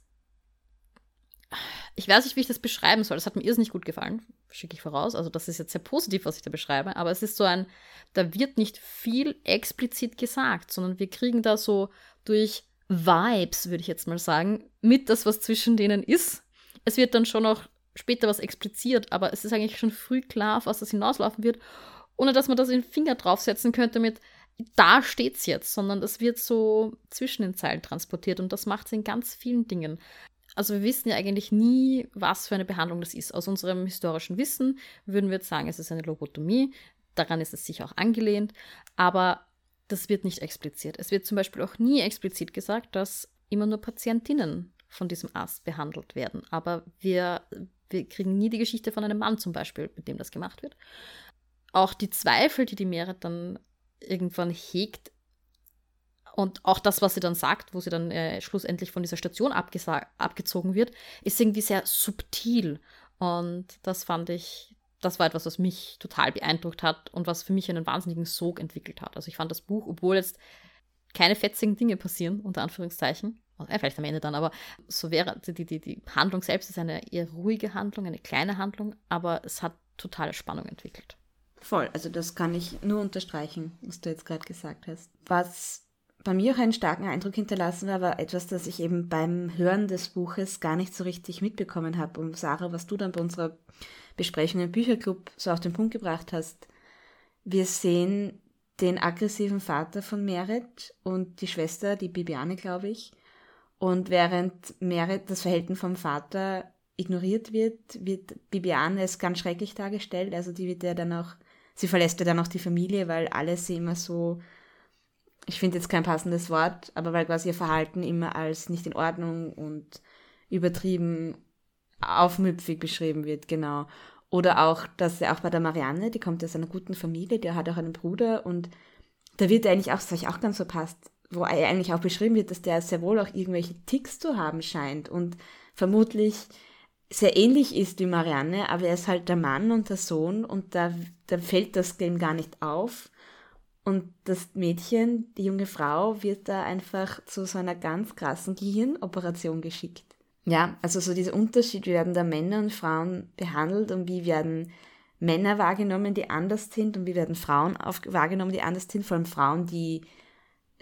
Ich weiß nicht, wie ich das beschreiben soll. Das hat mir irrsinnig gut gefallen, schicke ich voraus. Also, das ist jetzt sehr positiv, was ich da beschreibe. Aber es ist so ein, da wird nicht viel explizit gesagt, sondern wir kriegen da so durch Vibes, würde ich jetzt mal sagen, mit das, was zwischen denen ist. Es wird dann schon noch später was expliziert, aber es ist eigentlich schon früh klar, auf was das hinauslaufen wird, ohne dass man das in den Finger draufsetzen könnte mit da steht's jetzt, sondern das wird so zwischen den Zeilen transportiert und das macht es in ganz vielen Dingen. Also wir wissen ja eigentlich nie, was für eine Behandlung das ist. Aus unserem historischen Wissen würden wir jetzt sagen, es ist eine Lobotomie. Daran ist es sicher auch angelehnt. Aber das wird nicht explizit. Es wird zum Beispiel auch nie explizit gesagt, dass immer nur Patientinnen von diesem Arzt behandelt werden. Aber wir, wir kriegen nie die Geschichte von einem Mann zum Beispiel, mit dem das gemacht wird. Auch die Zweifel, die die Merit dann irgendwann hegt, und auch das, was sie dann sagt, wo sie dann äh, schlussendlich von dieser Station abgezogen wird, ist irgendwie sehr subtil. Und das fand ich, das war etwas, was mich total beeindruckt hat und was für mich einen wahnsinnigen Sog entwickelt hat. Also ich fand das Buch, obwohl jetzt keine fetzigen Dinge passieren, unter Anführungszeichen, äh, vielleicht am Ende dann, aber so wäre die, die, die Handlung selbst ist eine eher ruhige Handlung, eine kleine Handlung, aber es hat totale Spannung entwickelt. Voll, also das kann ich nur unterstreichen, was du jetzt gerade gesagt hast. Was bei mir auch einen starken Eindruck hinterlassen war, war etwas, das ich eben beim Hören des Buches gar nicht so richtig mitbekommen habe. Und Sarah, was du dann bei unserer Besprechung im Bücherclub so auf den Punkt gebracht hast. Wir sehen den aggressiven Vater von Merit und die Schwester, die Bibiane, glaube ich. Und während Merit das Verhalten vom Vater ignoriert wird, wird Bibiane es ganz schrecklich dargestellt. Also die wird ja dann auch, sie verlässt ja dann auch die Familie, weil alle sie immer so, ich finde jetzt kein passendes Wort, aber weil quasi ihr Verhalten immer als nicht in Ordnung und übertrieben aufmüpfig beschrieben wird, genau. Oder auch, dass er auch bei der Marianne, die kommt aus einer guten Familie, der hat auch einen Bruder und da wird er eigentlich auch, das ich auch ganz verpasst, wo er eigentlich auch beschrieben wird, dass der sehr wohl auch irgendwelche Ticks zu haben scheint und vermutlich sehr ähnlich ist wie Marianne, aber er ist halt der Mann und der Sohn und da, da fällt das dem gar nicht auf. Und das Mädchen, die junge Frau, wird da einfach zu so einer ganz krassen Gehirnoperation geschickt. Ja, also so dieser Unterschied, wie werden da Männer und Frauen behandelt und wie werden Männer wahrgenommen, die anders sind und wie werden Frauen auf, wahrgenommen, die anders sind, vor allem Frauen, die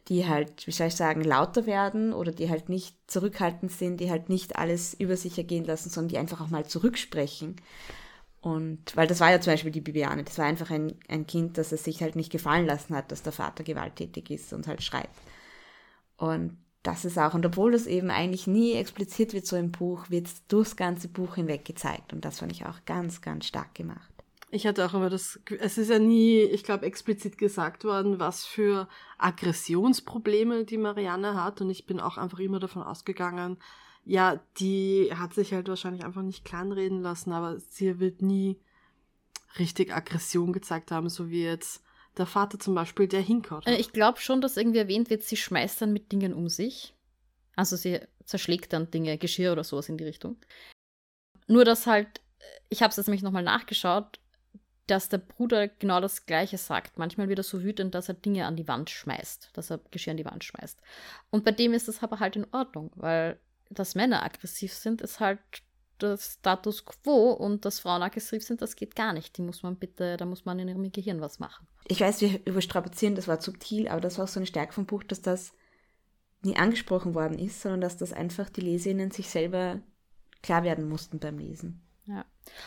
die halt, wie soll ich sagen, lauter werden oder die halt nicht zurückhaltend sind, die halt nicht alles über sich ergehen lassen, sondern die einfach auch mal zurücksprechen. Und weil das war ja zum Beispiel die Bibiane, das war einfach ein, ein Kind, das es sich halt nicht gefallen lassen hat, dass der Vater gewalttätig ist und halt schreit. Und das ist auch, und obwohl das eben eigentlich nie explizit wird so im Buch, wird es durchs ganze Buch hinweg gezeigt. Und das fand ich auch ganz, ganz stark gemacht. Ich hatte auch immer das, es ist ja nie, ich glaube, explizit gesagt worden, was für Aggressionsprobleme die Marianne hat. Und ich bin auch einfach immer davon ausgegangen, ja, die hat sich halt wahrscheinlich einfach nicht kleinreden lassen, aber sie wird nie richtig Aggression gezeigt haben, so wie jetzt der Vater zum Beispiel, der hinkaut. Äh, ich glaube schon, dass irgendwie erwähnt wird, sie schmeißt dann mit Dingen um sich. Also sie zerschlägt dann Dinge, Geschirr oder sowas in die Richtung. Nur, dass halt, ich habe es jetzt nämlich nochmal nachgeschaut, dass der Bruder genau das Gleiche sagt. Manchmal wird er so wütend, dass er Dinge an die Wand schmeißt, dass er Geschirr an die Wand schmeißt. Und bei dem ist das aber halt in Ordnung, weil dass Männer aggressiv sind, ist halt das Status quo und dass Frauen aggressiv sind, das geht gar nicht. Die muss man bitte, da muss man in ihrem Gehirn was machen. Ich weiß, wir überstrapazieren das Wort subtil, aber das war auch so eine Stärke vom Buch, dass das nie angesprochen worden ist, sondern dass das einfach die Leserinnen sich selber klar werden mussten beim Lesen. Ja.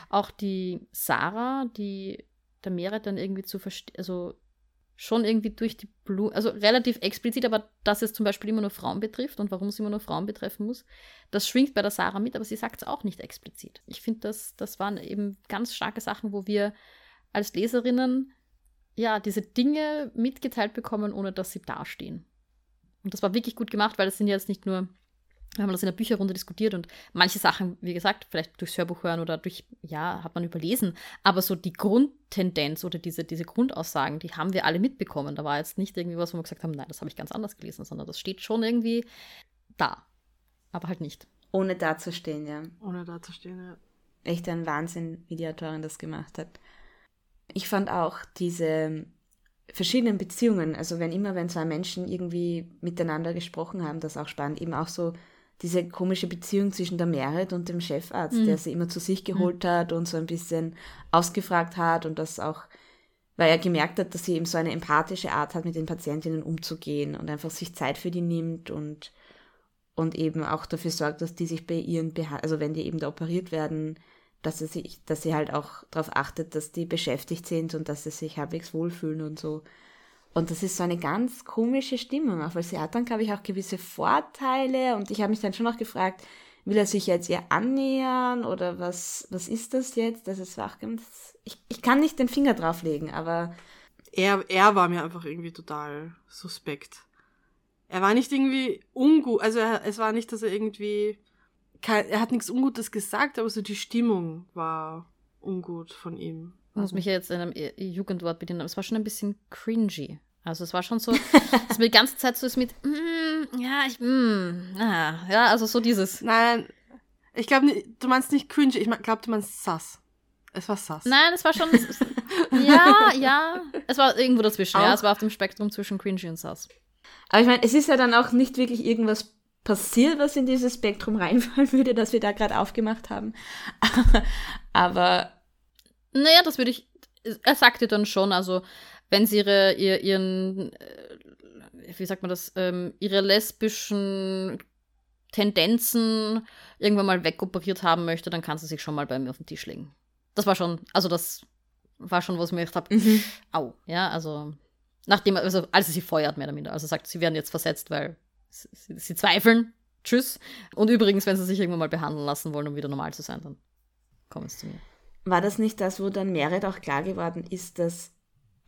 Auch die Sarah, die der Meere dann irgendwie zu verstehen, also schon irgendwie durch die Blume, also relativ explizit, aber dass es zum Beispiel immer nur Frauen betrifft und warum es immer nur Frauen betreffen muss, das schwingt bei der Sarah mit, aber sie sagt es auch nicht explizit. Ich finde, das, das waren eben ganz starke Sachen, wo wir als Leserinnen ja diese Dinge mitgeteilt bekommen, ohne dass sie dastehen. Und das war wirklich gut gemacht, weil es sind ja jetzt nicht nur wir haben das in der Bücherrunde diskutiert und manche Sachen, wie gesagt, vielleicht durchs Hörbuch hören oder durch, ja, hat man überlesen, aber so die Grundtendenz oder diese, diese Grundaussagen, die haben wir alle mitbekommen. Da war jetzt nicht irgendwie was, wo wir gesagt haben, nein, das habe ich ganz anders gelesen, sondern das steht schon irgendwie da, aber halt nicht. Ohne dazustehen, ja. Ohne dazustehen, ja. Echt ein Wahnsinn, wie die Autorin das gemacht hat. Ich fand auch diese verschiedenen Beziehungen, also wenn immer, wenn zwei Menschen irgendwie miteinander gesprochen haben, das auch spannend, eben auch so diese komische Beziehung zwischen der Merit und dem Chefarzt, mhm. der sie immer zu sich geholt mhm. hat und so ein bisschen ausgefragt hat und das auch, weil er gemerkt hat, dass sie eben so eine empathische Art hat, mit den Patientinnen umzugehen und einfach sich Zeit für die nimmt und, und eben auch dafür sorgt, dass die sich bei ihren, Beha also wenn die eben da operiert werden, dass sie sich, dass sie halt auch darauf achtet, dass die beschäftigt sind und dass sie sich halbwegs wohlfühlen und so. Und das ist so eine ganz komische Stimmung, auch weil sie hat dann, glaube ich, auch gewisse Vorteile. Und ich habe mich dann schon auch gefragt, will er sich jetzt ihr annähern oder was, was ist das jetzt? Das ist auch ganz, ich, ich kann nicht den Finger drauflegen, aber. Er, er war mir einfach irgendwie total suspekt. Er war nicht irgendwie ungut, also er, es war nicht, dass er irgendwie, kein, er hat nichts Ungutes gesagt, aber so die Stimmung war ungut von ihm. Ich muss mich ja jetzt in einem Jugendwort bedienen, aber es war schon ein bisschen cringy. Also es war schon so, dass mir die ganze Zeit so ist mit, mm, ja, ich, mm, ah, ja, also so dieses. Nein, ich glaube, du meinst nicht cringy, ich glaube, du meinst sass. Es war sass. Nein, es war schon. es- ja, ja. Es war irgendwo dazwischen. Ja, Auch? es war auf dem Spektrum zwischen cringy und sass. Aber ich meine, es ist ja dann auch nicht wirklich irgendwas passiert, was in dieses Spektrum reinfallen würde, das wir da gerade aufgemacht haben. Aber Naja, das würde ich. Er sagte dann schon, also, wenn sie ihre, ihr, ihren, äh, wie sagt man das, ähm, ihre lesbischen Tendenzen irgendwann mal wegoperiert haben möchte, dann kann sie sich schon mal bei mir auf den Tisch legen. Das war schon, also das war schon, was ich mir gedacht habe, mhm. au, ja, also, nachdem, also, als sie feuert, mehr oder minder. Also sagt, sie werden jetzt versetzt, weil sie, sie, sie zweifeln. Tschüss. Und übrigens, wenn sie sich irgendwann mal behandeln lassen wollen, um wieder normal zu sein, dann kommen sie zu mir. war das nicht das, wo dann Merit auch klar geworden ist, dass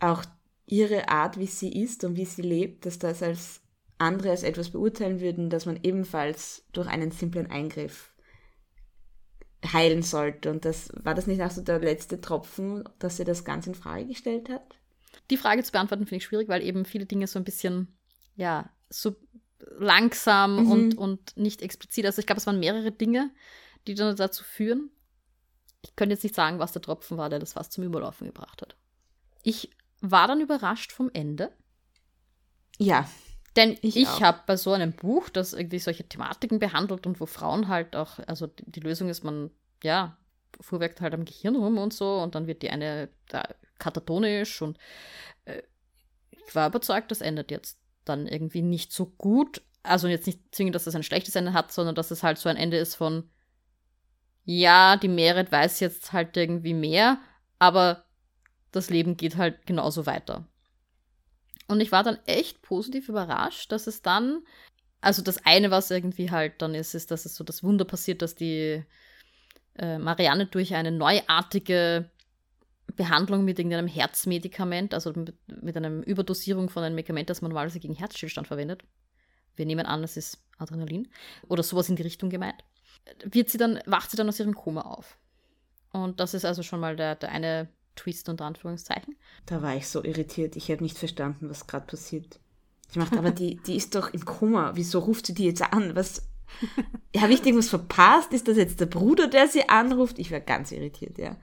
auch ihre Art, wie sie ist und wie sie lebt, dass das als andere als etwas beurteilen würden, dass man ebenfalls durch einen simplen Eingriff heilen sollte. Und das war das nicht auch so der letzte Tropfen, dass sie das ganz in Frage gestellt hat? Die Frage zu beantworten finde ich schwierig, weil eben viele Dinge so ein bisschen, ja, so langsam Mhm. und, und nicht explizit. Also ich glaube, es waren mehrere Dinge, die dann dazu führen. Ich könnte jetzt nicht sagen, was der Tropfen war, der das fast zum Überlaufen gebracht hat. Ich war dann überrascht vom Ende. Ja, Denn Ich ich, habe bei so einem Buch, das irgendwie solche Thematiken behandelt und wo Frauen halt auch, also die, Lösung ist, man, ja, fuhrwerkt halt am Gehirn rum und so und dann wird die eine da katatonisch und äh, ich war überzeugt, das endet jetzt dann irgendwie nicht so gut. Also jetzt nicht zwingend, dass es ein schlechtes Ende hat, sondern dass es halt so ein Ende ist von, ja, die Merit weiß jetzt halt irgendwie mehr, aber das Leben geht halt genauso weiter. Und ich war dann echt positiv überrascht, dass es dann, also das eine, was irgendwie halt dann ist, ist, dass es so das Wunder passiert, dass die äh, Marianne durch eine neuartige Behandlung mit irgendeinem Herzmedikament, also mit, mit einer Überdosierung von einem Medikament, das man normalerweise gegen Herzstillstand verwendet. Wir nehmen an, es ist Adrenalin oder sowas in die Richtung gemeint. Wird sie dann, wacht sie dann aus ihrem Koma auf. Und das ist also schon mal der, der eine Twist unter Anführungszeichen. da war ich so irritiert. Ich habe nicht verstanden, was gerade passiert. Ich machte, aber die, die ist doch im Koma. Wieso ruft sie die jetzt an? Was? Habe ich irgendwas verpasst? Ist das jetzt der Bruder, der sie anruft? Ich war ganz irritiert, ja.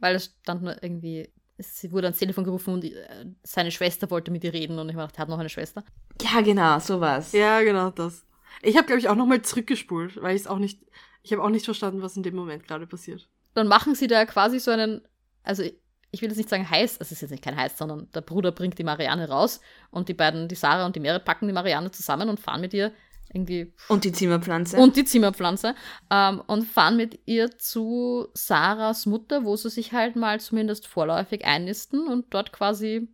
Weil es stand nur irgendwie, sie wurde ans Telefon gerufen und äh, seine Schwester wollte mit ihr reden und ich dachte, er hat noch eine Schwester. Ja, genau, sowas. Ja, genau das. Ich habe, glaube ich, auch nochmal zurückgespult, weil ich es auch nicht, ich habe auch nicht verstanden, was in dem Moment gerade passiert. Dann machen sie da quasi so einen, also ich will jetzt nicht sagen heiß, es ist jetzt nicht kein heiß, sondern der Bruder bringt die Marianne raus und die beiden, die Sarah und die Merit, packen die Marianne zusammen und fahren mit ihr irgendwie Und die Zimmerpflanze. und die Zimmerpflanze ähm, und fahren mit ihr zu Sarahs Mutter, wo sie sich halt mal zumindest vorläufig einnisten und dort quasi,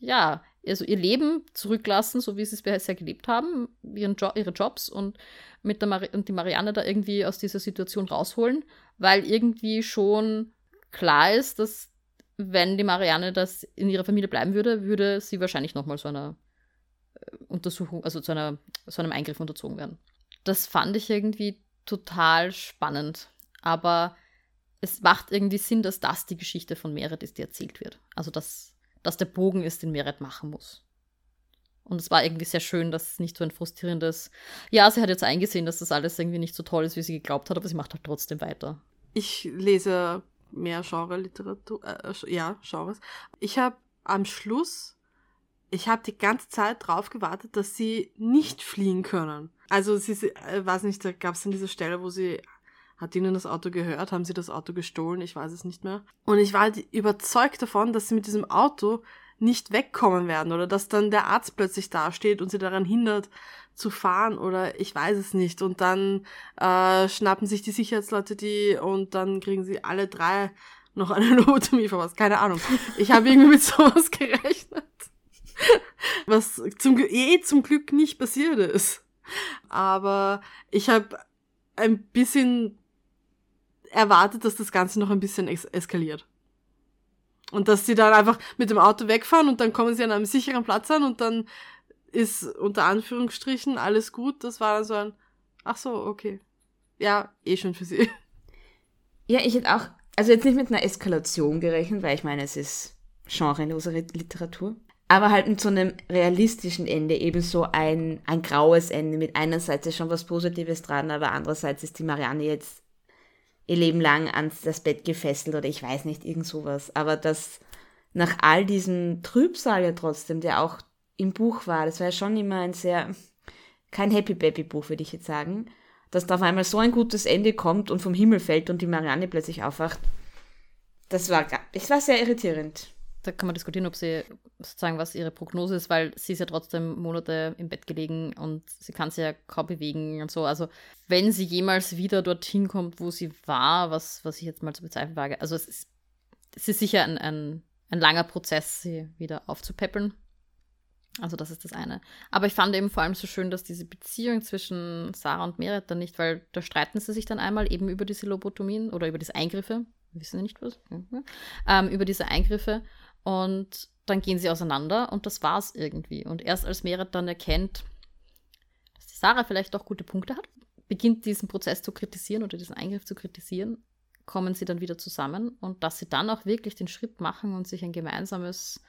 ja, also ihr Leben zurücklassen, so wie sie es bisher gelebt haben, ihren jo ihre Jobs und mit der Mari und die Marianne da irgendwie aus dieser Situation rausholen, weil irgendwie schon klar ist, dass wenn die Marianne das in ihrer Familie bleiben würde, würde sie wahrscheinlich nochmal so einer äh, Untersuchung, also zu einer, so einem Eingriff unterzogen werden. Das fand ich irgendwie total spannend. Aber es macht irgendwie Sinn, dass das die Geschichte von Meret ist, die erzählt wird. Also, dass, dass der Bogen ist, den Meret machen muss. Und es war irgendwie sehr schön, dass es nicht so ein frustrierendes, ja, sie hat jetzt eingesehen, dass das alles irgendwie nicht so toll ist, wie sie geglaubt hat, aber sie macht halt trotzdem weiter. Ich lese mehr Genre-Literatur, äh, äh, ja, Genres. Ich habe am Schluss, ich habe die ganze Zeit drauf gewartet, dass sie nicht fliehen können. Also sie, äh, weiß nicht, da gab es dann diese Stelle, wo sie hat ihnen das Auto gehört, haben sie das Auto gestohlen, ich weiß es nicht mehr. Und ich war halt überzeugt davon, dass sie mit diesem Auto nicht wegkommen werden oder dass dann der Arzt plötzlich dasteht und sie daran hindert zu fahren oder ich weiß es nicht. Und dann äh, schnappen sich die Sicherheitsleute die und dann kriegen sie alle drei noch eine Lobotomie verpasst. Keine Ahnung. Ich habe irgendwie mit sowas gerechnet. Was zum, eh zum Glück nicht passiert ist. Aber ich habe ein bisschen erwartet, dass das Ganze noch ein bisschen es eskaliert. Und dass sie dann einfach mit dem Auto wegfahren und dann kommen sie an einem sicheren Platz an und dann ist unter Anführungsstrichen alles gut. Das war dann so ein, ach so, okay. Ja, eh schon für sie. Ja, ich hätte auch, also jetzt nicht mit einer Eskalation gerechnet, weil ich meine, es ist genrelose Literatur. Aber halt mit so einem realistischen Ende, eben so ein, ein graues Ende. Mit einerseits ist schon was Positives dran, aber andererseits ist die Marianne jetzt ihr Leben lang ans das Bett gefesselt oder ich weiß nicht, irgend sowas. Aber das nach all diesem Trübsal ja trotzdem, der auch im Buch war, das war ja schon immer ein sehr, kein Happy Baby Buch, würde ich jetzt sagen, dass da auf einmal so ein gutes Ende kommt und vom Himmel fällt und die Marianne plötzlich aufwacht. Das war, das war sehr irritierend. Da kann man diskutieren, ob sie sozusagen, was ihre Prognose ist, weil sie ist ja trotzdem Monate im Bett gelegen und sie kann sich ja kaum bewegen und so. Also, wenn sie jemals wieder dorthin kommt, wo sie war, was, was ich jetzt mal zu bezweifeln wage, also es ist, es ist sicher ein, ein, ein langer Prozess, sie wieder aufzupäppeln. Also das ist das eine. Aber ich fand eben vor allem so schön, dass diese Beziehung zwischen Sarah und Meret dann nicht, weil da streiten sie sich dann einmal eben über diese Lobotomien oder über diese Eingriffe. Wissen Sie nicht was? Mhm. Ähm, über diese Eingriffe. Und dann gehen sie auseinander und das war's irgendwie. Und erst als Meret dann erkennt, dass die Sarah vielleicht doch gute Punkte hat, beginnt diesen Prozess zu kritisieren oder diesen Eingriff zu kritisieren, kommen sie dann wieder zusammen und dass sie dann auch wirklich den Schritt machen und sich ein gemeinsames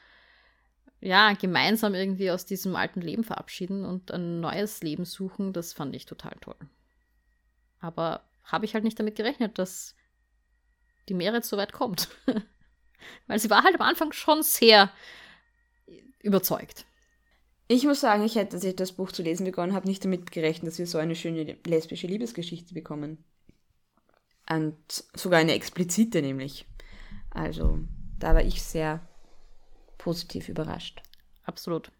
ja, gemeinsam irgendwie aus diesem alten Leben verabschieden und ein neues Leben suchen, das fand ich total toll. Aber habe ich halt nicht damit gerechnet, dass die Merit so weit kommt. Weil sie war halt am Anfang schon sehr überzeugt. Ich muss sagen, ich hätte, als ich das Buch zu lesen begonnen habe, nicht damit gerechnet, dass wir so eine schöne lesbische Liebesgeschichte bekommen. Und sogar eine explizite nämlich. Also, da war ich sehr positiv überrascht. Absolut.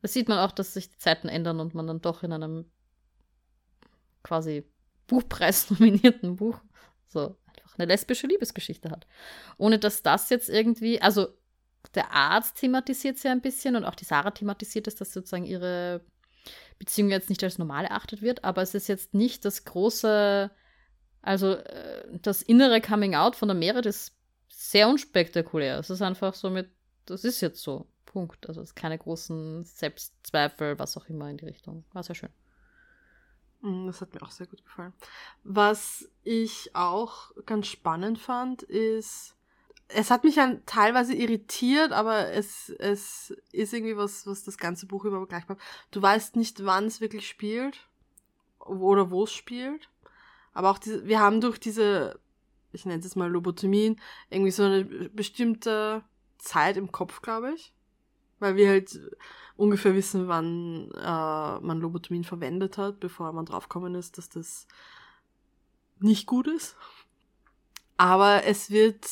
Da sieht man auch, dass sich die Zeiten ändern und man dann doch in einem quasi Buchpreis nominierten Buch so einfach eine lesbische Liebesgeschichte hat. Ohne dass das jetzt irgendwie, also der Arzt thematisiert es ja ein bisschen und auch die Sarah thematisiert es, dass sozusagen ihre Beziehung jetzt nicht als normal erachtet wird, aber es ist jetzt nicht das große, also äh, das innere Coming Out von der Merit ist sehr unspektakulär. Es ist einfach so mit das ist jetzt so. Punkt. Also es ist keine großen Selbstzweifel, was auch immer in die Richtung. War sehr schön. Mm, das hat mir auch sehr gut gefallen. Was ich auch ganz spannend fand, ist, es hat mich dann teilweise irritiert, aber es, es ist irgendwie was, was das ganze Buch über gleich bleibt. Du weißt nicht, wann es wirklich spielt oder wo es spielt. Aber auch diese, wir haben durch diese, ich nenne es mal Lobotomien, irgendwie so eine bestimmte Zeit im Kopf, glaube ich. Weil wir halt ungefähr wissen, wann äh, man Lobotomin verwendet hat, bevor man draufgekommen ist, dass das nicht gut ist. Aber es wird,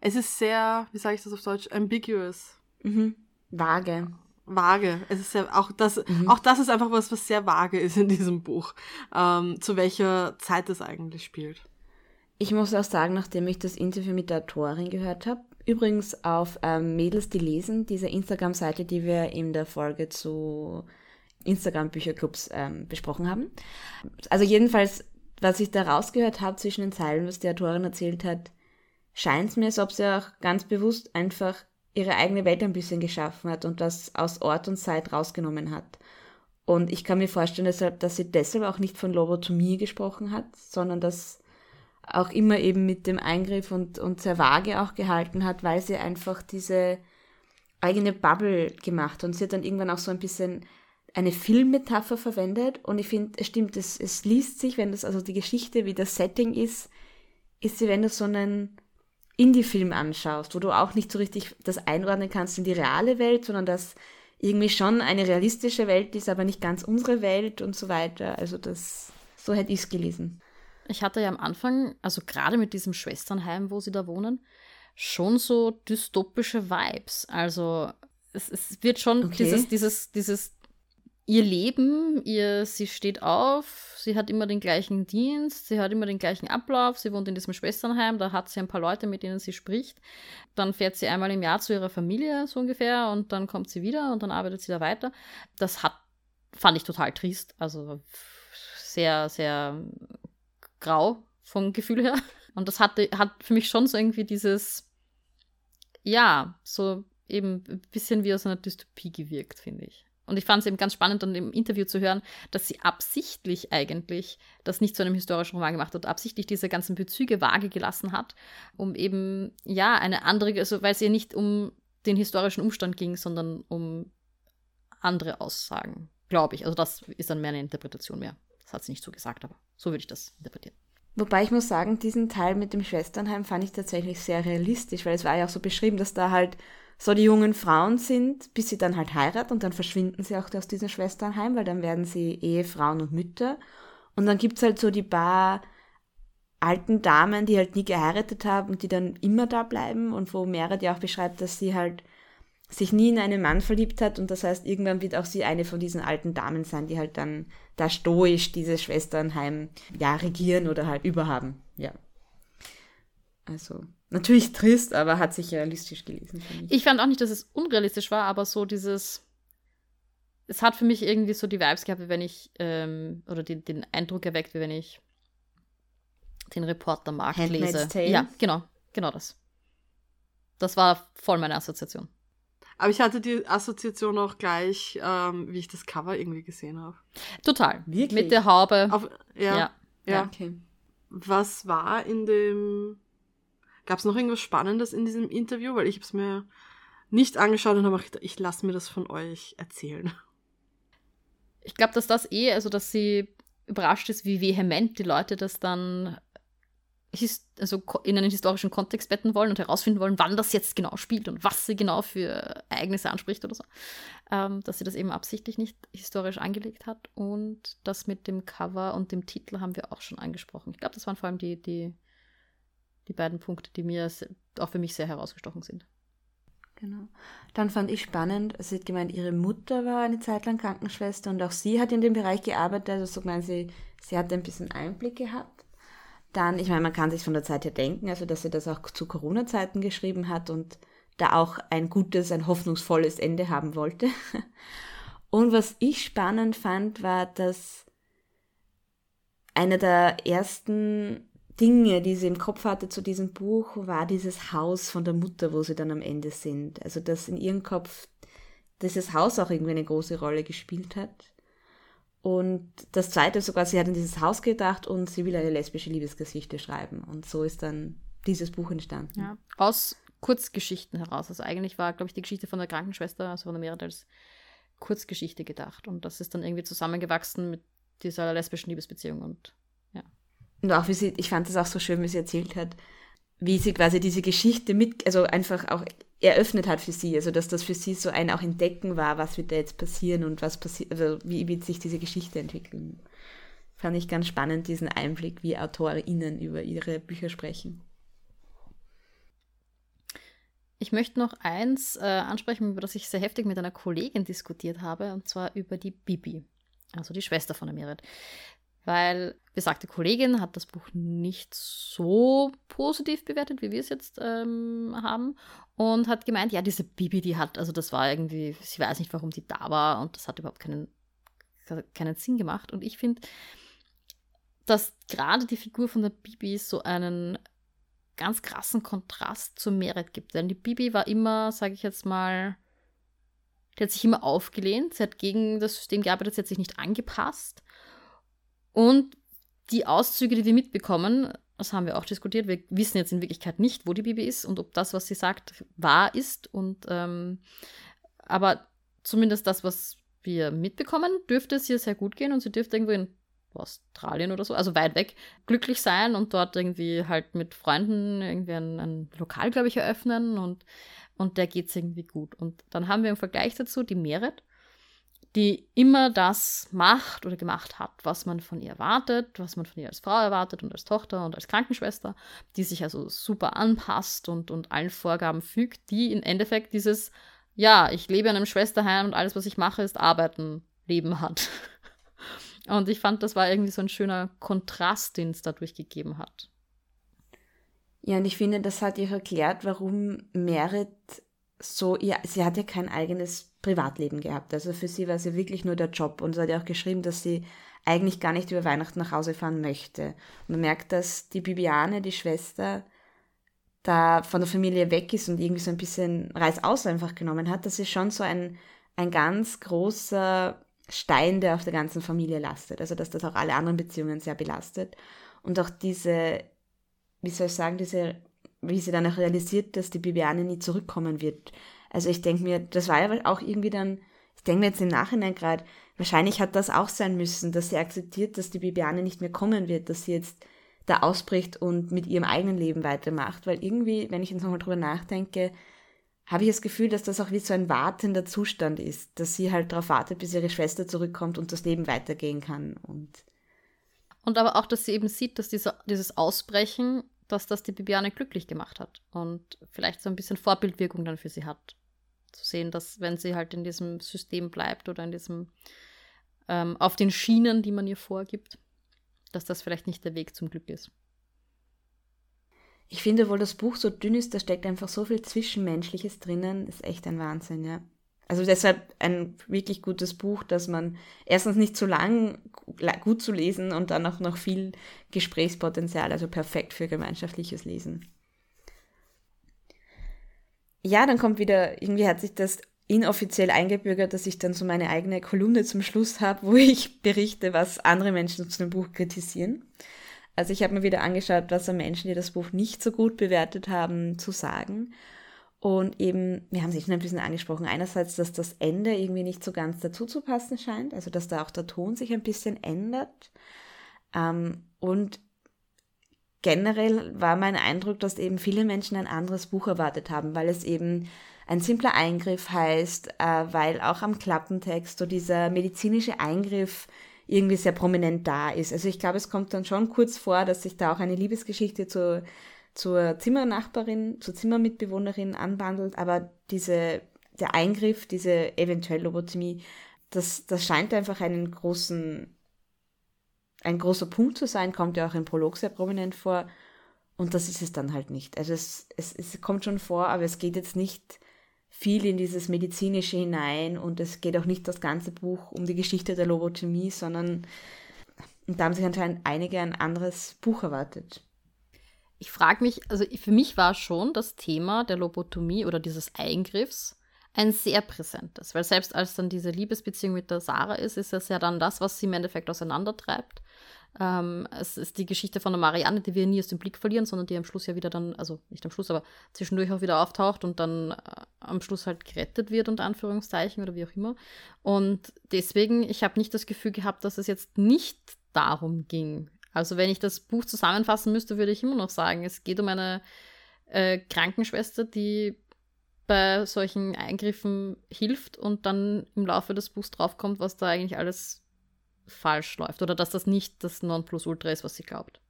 es ist sehr, wie sage ich das auf Deutsch, ambiguous. Mhm. Vage. Vage. Es ist ja auch das, mhm. auch das ist einfach was, was sehr vage ist in diesem Buch, ähm, zu welcher Zeit es eigentlich spielt. Ich muss auch sagen, nachdem ich das Interview mit der Autorin gehört habe, Übrigens auf ähm, Mädels, die lesen, diese Instagram-Seite, die wir in der Folge zu Instagram-Bücherclubs ähm, besprochen haben. Also jedenfalls, was ich da rausgehört habe zwischen den Zeilen, was die Autorin erzählt hat, scheint es mir, als ob sie auch ganz bewusst einfach ihre eigene Welt ein bisschen geschaffen hat und das aus Ort und Zeit rausgenommen hat. Und ich kann mir vorstellen, dass sie deshalb auch nicht von Lobotomie gesprochen hat, sondern dass auch immer eben mit dem Eingriff und, und sehr vage auch gehalten hat, weil sie einfach diese eigene Bubble gemacht hat. Und sie hat dann irgendwann auch so ein bisschen eine Filmmetapher verwendet. Und ich finde, es stimmt, es, es liest sich, wenn das also die Geschichte, wie das Setting ist, ist sie, wenn du so einen Indie-Film anschaust, wo du auch nicht so richtig das einordnen kannst in die reale Welt, sondern das irgendwie schon eine realistische Welt ist, aber nicht ganz unsere Welt und so weiter. Also das, so hätte ich es gelesen. Ich hatte ja am Anfang, also gerade mit diesem Schwesternheim, wo sie da wohnen, schon so dystopische Vibes. Also es, es wird schon okay. dieses, dieses, dieses, ihr Leben, ihr, sie steht auf, sie hat immer den gleichen Dienst, sie hat immer den gleichen Ablauf, sie wohnt in diesem Schwesternheim, da hat sie ein paar Leute, mit denen sie spricht. Dann fährt sie einmal im Jahr zu ihrer Familie, so ungefähr, und dann kommt sie wieder und dann arbeitet sie da weiter. Das hat, fand ich total trist. Also sehr, sehr grau vom Gefühl her. Und das hatte, hat für mich schon so irgendwie dieses, ja, so eben ein bisschen wie aus einer Dystopie gewirkt, finde ich. Und ich fand es eben ganz spannend, dann im Interview zu hören, dass sie absichtlich eigentlich das nicht zu einem historischen Roman gemacht hat, absichtlich diese ganzen Bezüge vage gelassen hat, um eben, ja, eine andere, also weil es ihr nicht um den historischen Umstand ging, sondern um andere Aussagen, glaube ich. Also das ist dann mehr eine Interpretation mehr. Das hat sie nicht so gesagt, aber so würde ich das interpretieren. Wobei ich muss sagen, diesen Teil mit dem Schwesternheim fand ich tatsächlich sehr realistisch, weil es war ja auch so beschrieben, dass da halt so die jungen Frauen sind, bis sie dann halt heiraten und dann verschwinden sie auch aus diesem Schwesternheim, weil dann werden sie Ehefrauen und Mütter. Und dann gibt's halt so die paar alten Damen, die halt nie geheiratet haben und die dann immer da bleiben und wo Merit ja auch beschreibt, dass sie halt sich nie in einen Mann verliebt hat und das heißt, irgendwann wird auch sie eine von diesen alten Damen sein, die halt dann da stoisch dieses Schwesternheim ja regieren oder halt überhaben. Ja. Also, natürlich trist, aber hat sich realistisch gelesen. Ich. ich fand auch nicht, dass es unrealistisch war, aber so dieses. Es hat für mich irgendwie so die Vibes gehabt, wie wenn ich, ähm, oder den, den Eindruck erweckt, wie wenn ich den Reporter Markt lese. Tale. Ja, genau, genau das. Das war voll meine Assoziation. Aber ich hatte die Assoziation auch gleich, ähm, wie ich das Cover irgendwie gesehen habe. Total. Wirklich? Mit der Haube. Auf, ja, ja. Ja. Okay. Was war in dem. Gab es noch irgendwas Spannendes in diesem Interview? Weil ich habe es mir nicht angeschaut und habe gedacht, ich lasse mir das von euch erzählen. Ich glaube, dass das eh, also dass sie überrascht ist, wie vehement die Leute das dann also in einen historischen Kontext betten wollen und herausfinden wollen, wann das jetzt genau spielt und was sie genau für Ereignisse anspricht oder so. Ähm, dass sie das eben absichtlich nicht historisch angelegt hat. Und das mit dem Cover und dem Titel haben wir auch schon angesprochen. Ich glaube, das waren vor allem die, die, die beiden Punkte, die mir auch für mich sehr herausgestochen sind. Genau. Dann fand ich spannend, sie hat gemeint, ihre Mutter war eine Zeit lang Krankenschwester und auch sie hat in dem Bereich gearbeitet. Also so gemeint, sie, sie hat ein bisschen Einblick gehabt. Dann, ich meine, man kann sich von der Zeit her denken, also dass sie das auch zu Corona-Zeiten geschrieben hat und da auch ein gutes, ein hoffnungsvolles Ende haben wollte. Und was ich spannend fand, war, dass einer der ersten Dinge, die sie im Kopf hatte zu diesem Buch, war dieses Haus von der Mutter, wo sie dann am Ende sind. Also dass in ihrem Kopf dieses Haus auch irgendwie eine große Rolle gespielt hat. Und das zweite sogar, sie hat in dieses Haus gedacht und sie will eine lesbische Liebesgeschichte schreiben. Und so ist dann dieses Buch entstanden. Ja, aus Kurzgeschichten heraus. Also eigentlich war, glaube ich, die Geschichte von der Krankenschwester, also von der Merit als Kurzgeschichte gedacht. Und das ist dann irgendwie zusammengewachsen mit dieser lesbischen Liebesbeziehung und ja. Und auch wie sie, ich fand das auch so schön, wie sie erzählt hat, wie sie quasi diese Geschichte mit, also einfach auch eröffnet hat für sie, also dass das für sie so ein auch Entdecken war, was wird da jetzt passieren und was passiert, also wie wird sich diese Geschichte entwickeln. Fand ich ganz spannend, diesen Einblick, wie AutorInnen über ihre Bücher sprechen. Ich möchte noch eins äh, ansprechen, über das ich sehr heftig mit einer Kollegin diskutiert habe, und zwar über die Bibi, also die Schwester von der Merit weil besagte Kollegin hat das Buch nicht so positiv bewertet, wie wir es jetzt ähm, haben und hat gemeint, ja, diese Bibi, die hat, also das war irgendwie, sie weiß nicht, warum die da war und das hat überhaupt keinen, keinen Sinn gemacht. Und ich finde, dass gerade die Figur von der Bibi so einen ganz krassen Kontrast zur Merit gibt, denn die Bibi war immer, sage ich jetzt mal, die hat sich immer aufgelehnt, sie hat gegen das System gearbeitet, sie hat sich nicht angepasst und die Auszüge, die wir mitbekommen, das haben wir auch diskutiert. Wir wissen jetzt in Wirklichkeit nicht, wo die Bibi ist und ob das, was sie sagt, wahr ist. Und ähm, aber zumindest das, was wir mitbekommen, dürfte es ihr sehr gut gehen und sie dürfte irgendwo in Australien oder so, also weit weg, glücklich sein und dort irgendwie halt mit Freunden irgendwie ein, ein Lokal, glaube ich, eröffnen und, und der geht es irgendwie gut. Und dann haben wir im Vergleich dazu die Merit, die immer das macht oder gemacht hat, was man von ihr erwartet, was man von ihr als Frau erwartet und als Tochter und als Krankenschwester, die sich also super anpasst und, und allen Vorgaben fügt, die im Endeffekt dieses, ja, ich lebe in einem Schwesterheim und alles, was ich mache, ist arbeiten, Leben hat. Und ich fand, das war irgendwie so ein schöner Kontrast, den es dadurch gegeben hat. Ja, und ich finde, das hat ihr erklärt, warum Merit so, ja, sie hat ja kein eigenes Privatleben gehabt. Also für sie war es ja wirklich nur der Job. Und sie hat ja auch geschrieben, dass sie eigentlich gar nicht über Weihnachten nach Hause fahren möchte. Und man merkt, dass die Bibiane, die Schwester, da von der Familie weg ist und irgendwie so ein bisschen Reißaus einfach genommen hat. Das ist schon so ein, ein ganz großer Stein, der auf der ganzen Familie lastet. Also dass das auch alle anderen Beziehungen sehr belastet. Und auch diese, wie soll ich sagen, diese wie sie dann auch realisiert, dass die Bibiane nie zurückkommen wird. Also ich denke mir, das war ja auch irgendwie dann, ich denke mir jetzt im Nachhinein gerade, wahrscheinlich hat das auch sein müssen, dass sie akzeptiert, dass die Bibiane nicht mehr kommen wird, dass sie jetzt da ausbricht und mit ihrem eigenen Leben weitermacht. Weil irgendwie, wenn ich jetzt nochmal drüber nachdenke, habe ich das Gefühl, dass das auch wie so ein wartender Zustand ist, dass sie halt darauf wartet, bis ihre Schwester zurückkommt und das Leben weitergehen kann. Und, und aber auch, dass sie eben sieht, dass dieser, dieses Ausbrechen, dass das die Bibiane glücklich gemacht hat und vielleicht so ein bisschen Vorbildwirkung dann für sie hat. Zu sehen, dass wenn sie halt in diesem System bleibt oder in diesem, ähm, auf den Schienen, die man ihr vorgibt, dass das vielleicht nicht der Weg zum Glück ist. Ich finde, obwohl das Buch so dünn ist, da steckt einfach so viel Zwischenmenschliches drinnen, ist echt ein Wahnsinn, ja. Also deshalb ein wirklich gutes Buch, dass man erstens nicht zu lang gut zu lesen und dann auch noch viel Gesprächspotenzial, also perfekt für gemeinschaftliches Lesen. Ja, dann kommt wieder, irgendwie hat sich das inoffiziell eingebürgert, dass ich dann so meine eigene Kolumne zum Schluss habe, wo ich berichte, was andere Menschen zu dem Buch kritisieren. Also ich habe mir wieder angeschaut, was an Menschen, die das Buch nicht so gut bewertet haben, zu sagen. Und eben, wir haben sich schon ein bisschen angesprochen, einerseits, dass das Ende irgendwie nicht so ganz dazu zu passen scheint, also dass da auch der Ton sich ein bisschen ändert. Ähm, und generell war mein Eindruck, dass eben viele Menschen ein anderes Buch erwartet haben, weil es eben ein simpler Eingriff heißt, äh, weil auch am Klappentext so dieser medizinische Eingriff irgendwie sehr prominent da ist. Also ich glaube, es kommt dann schon kurz vor, dass sich da auch eine Liebesgeschichte zur, zur Zimmernachbarin, zur Zimmermitbewohnerin anbandelt, aber diese, der Eingriff, diese eventuell Lobotomie, das, das scheint einfach einen großen, ein großer Punkt zu sein, kommt ja auch im Prolog sehr prominent vor. Und das ist es dann halt nicht. Also es, es, es kommt schon vor, aber es geht jetzt nicht viel in dieses Medizinische hinein und es geht auch nicht das ganze Buch um die Geschichte der Lobotomie, sondern und da haben sich anscheinend einige ein anderes Buch erwartet. Ich frage mich, also für mich war schon das Thema der Lobotomie oder dieses Eingriffs ein sehr präsentes, weil selbst als dann diese Liebesbeziehung mit der Sarah ist, ist es ja dann das, was sie im Endeffekt auseinandertreibt. Ähm, es ist die Geschichte von der Marianne, die wir nie aus dem Blick verlieren, sondern die am Schluss ja wieder dann, also nicht am Schluss, aber zwischendurch auch wieder auftaucht und dann äh, am Schluss halt gerettet wird, unter Anführungszeichen oder wie auch immer. Und deswegen, ich habe nicht das Gefühl gehabt, dass es jetzt nicht darum ging. Also wenn ich das Buch zusammenfassen müsste, würde ich immer noch sagen, es geht um eine äh, Krankenschwester, die bei solchen Eingriffen hilft und dann im Laufe des Buchs draufkommt, was da eigentlich alles falsch läuft oder dass das nicht das Nonplusultra ist, was sie glaubt.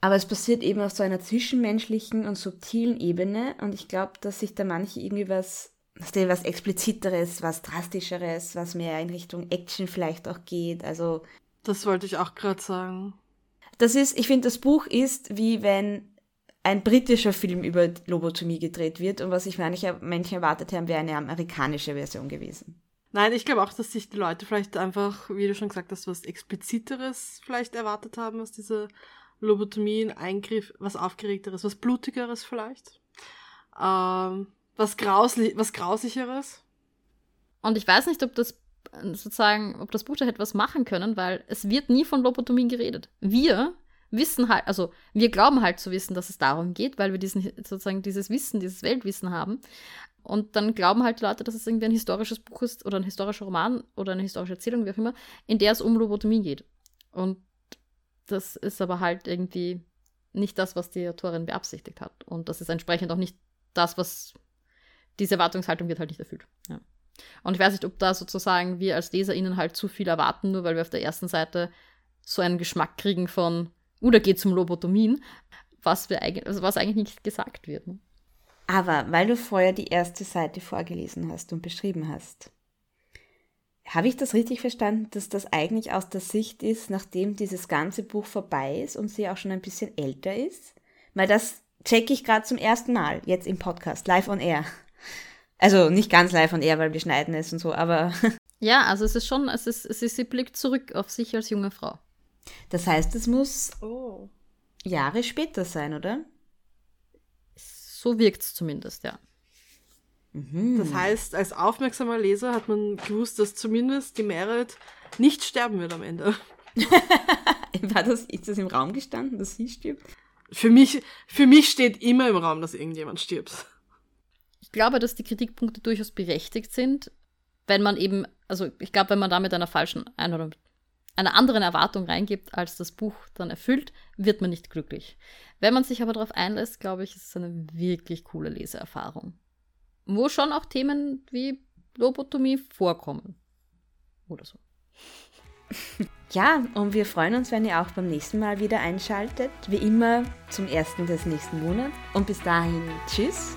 Aber es passiert eben auf so einer zwischenmenschlichen und subtilen Ebene und ich glaube, dass sich da manche irgendwie was, was expliziteres, was drastischeres, was mehr in Richtung Action vielleicht auch geht. Also das wollte ich auch gerade sagen. Das ist, ich finde, das Buch ist wie wenn ein britischer Film über Lobotomie gedreht wird und was ich manche Menschen erwartet haben, wäre eine amerikanische Version gewesen. Nein, ich glaube auch, dass sich die Leute vielleicht einfach, wie du schon gesagt hast, was Expliziteres vielleicht erwartet haben, was diese Lobotomie, ein Eingriff, was Aufgeregteres, was Blutigeres vielleicht. Ähm, was, grausli was Grausicheres. Und ich weiß nicht, ob das sozusagen, ob das Buch da hätte was machen können, weil es wird nie von Lobotomie geredet. Wir wissen halt, also wir glauben halt zu wissen, dass es darum geht, weil wir diesen sozusagen dieses Wissen, dieses Weltwissen haben. Und dann glauben halt die Leute, dass es irgendwie ein historisches Buch ist oder ein historischer Roman oder eine historische Erzählung, wie auch immer, in der es um Lobotomie geht. Und das ist aber halt irgendwie nicht das, was die Autorin beabsichtigt hat. Und das ist entsprechend auch nicht das, was diese Erwartungshaltung wird halt nicht erfüllt. Ja. Und ich weiß nicht, ob da sozusagen wir als LeserInnen halt zu viel erwarten, nur weil wir auf der ersten Seite so einen Geschmack kriegen von, oder uh, geht zum Lobotomien, was, wir eigentlich, also was eigentlich nicht gesagt wird. Ne? Aber weil du vorher die erste Seite vorgelesen hast und beschrieben hast, habe ich das richtig verstanden, dass das eigentlich aus der Sicht ist, nachdem dieses ganze Buch vorbei ist und sie auch schon ein bisschen älter ist? Weil das checke ich gerade zum ersten Mal jetzt im Podcast, live on air. Also nicht ganz live on air, weil wir schneiden es und so, aber. Ja, also es ist schon, es ist, es ist, sie blickt zurück auf sich als junge Frau. Das heißt, es muss oh. Jahre später sein, oder? So wirkt es zumindest, ja. Mhm. Das heißt, als aufmerksamer Leser hat man gewusst, dass zumindest die Merit nicht sterben wird am Ende. War das, ist das im Raum gestanden, dass sie stirbt? Für mich, für mich steht immer im Raum, dass irgendjemand stirbt. Ich glaube, dass die Kritikpunkte durchaus berechtigt sind, wenn man eben, also ich glaube, wenn man da mit einer falschen Einordnung, einer anderen Erwartung reingibt, als das Buch dann erfüllt, wird man nicht glücklich. Wenn man sich aber darauf einlässt, glaube ich, ist es eine wirklich coole Leseerfahrung. Wo schon auch Themen wie Lobotomie vorkommen. Oder so. Ja, und wir freuen uns, wenn ihr auch beim nächsten Mal wieder einschaltet. Wie immer zum ersten des nächsten Monats. Und bis dahin, tschüss.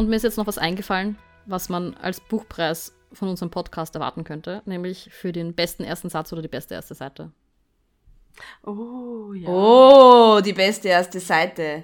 Und mir ist jetzt noch was eingefallen, was man als Buchpreis von unserem Podcast erwarten könnte, nämlich für den besten ersten Satz oder die beste erste Seite. Oh, ja. Oh, die beste erste Seite.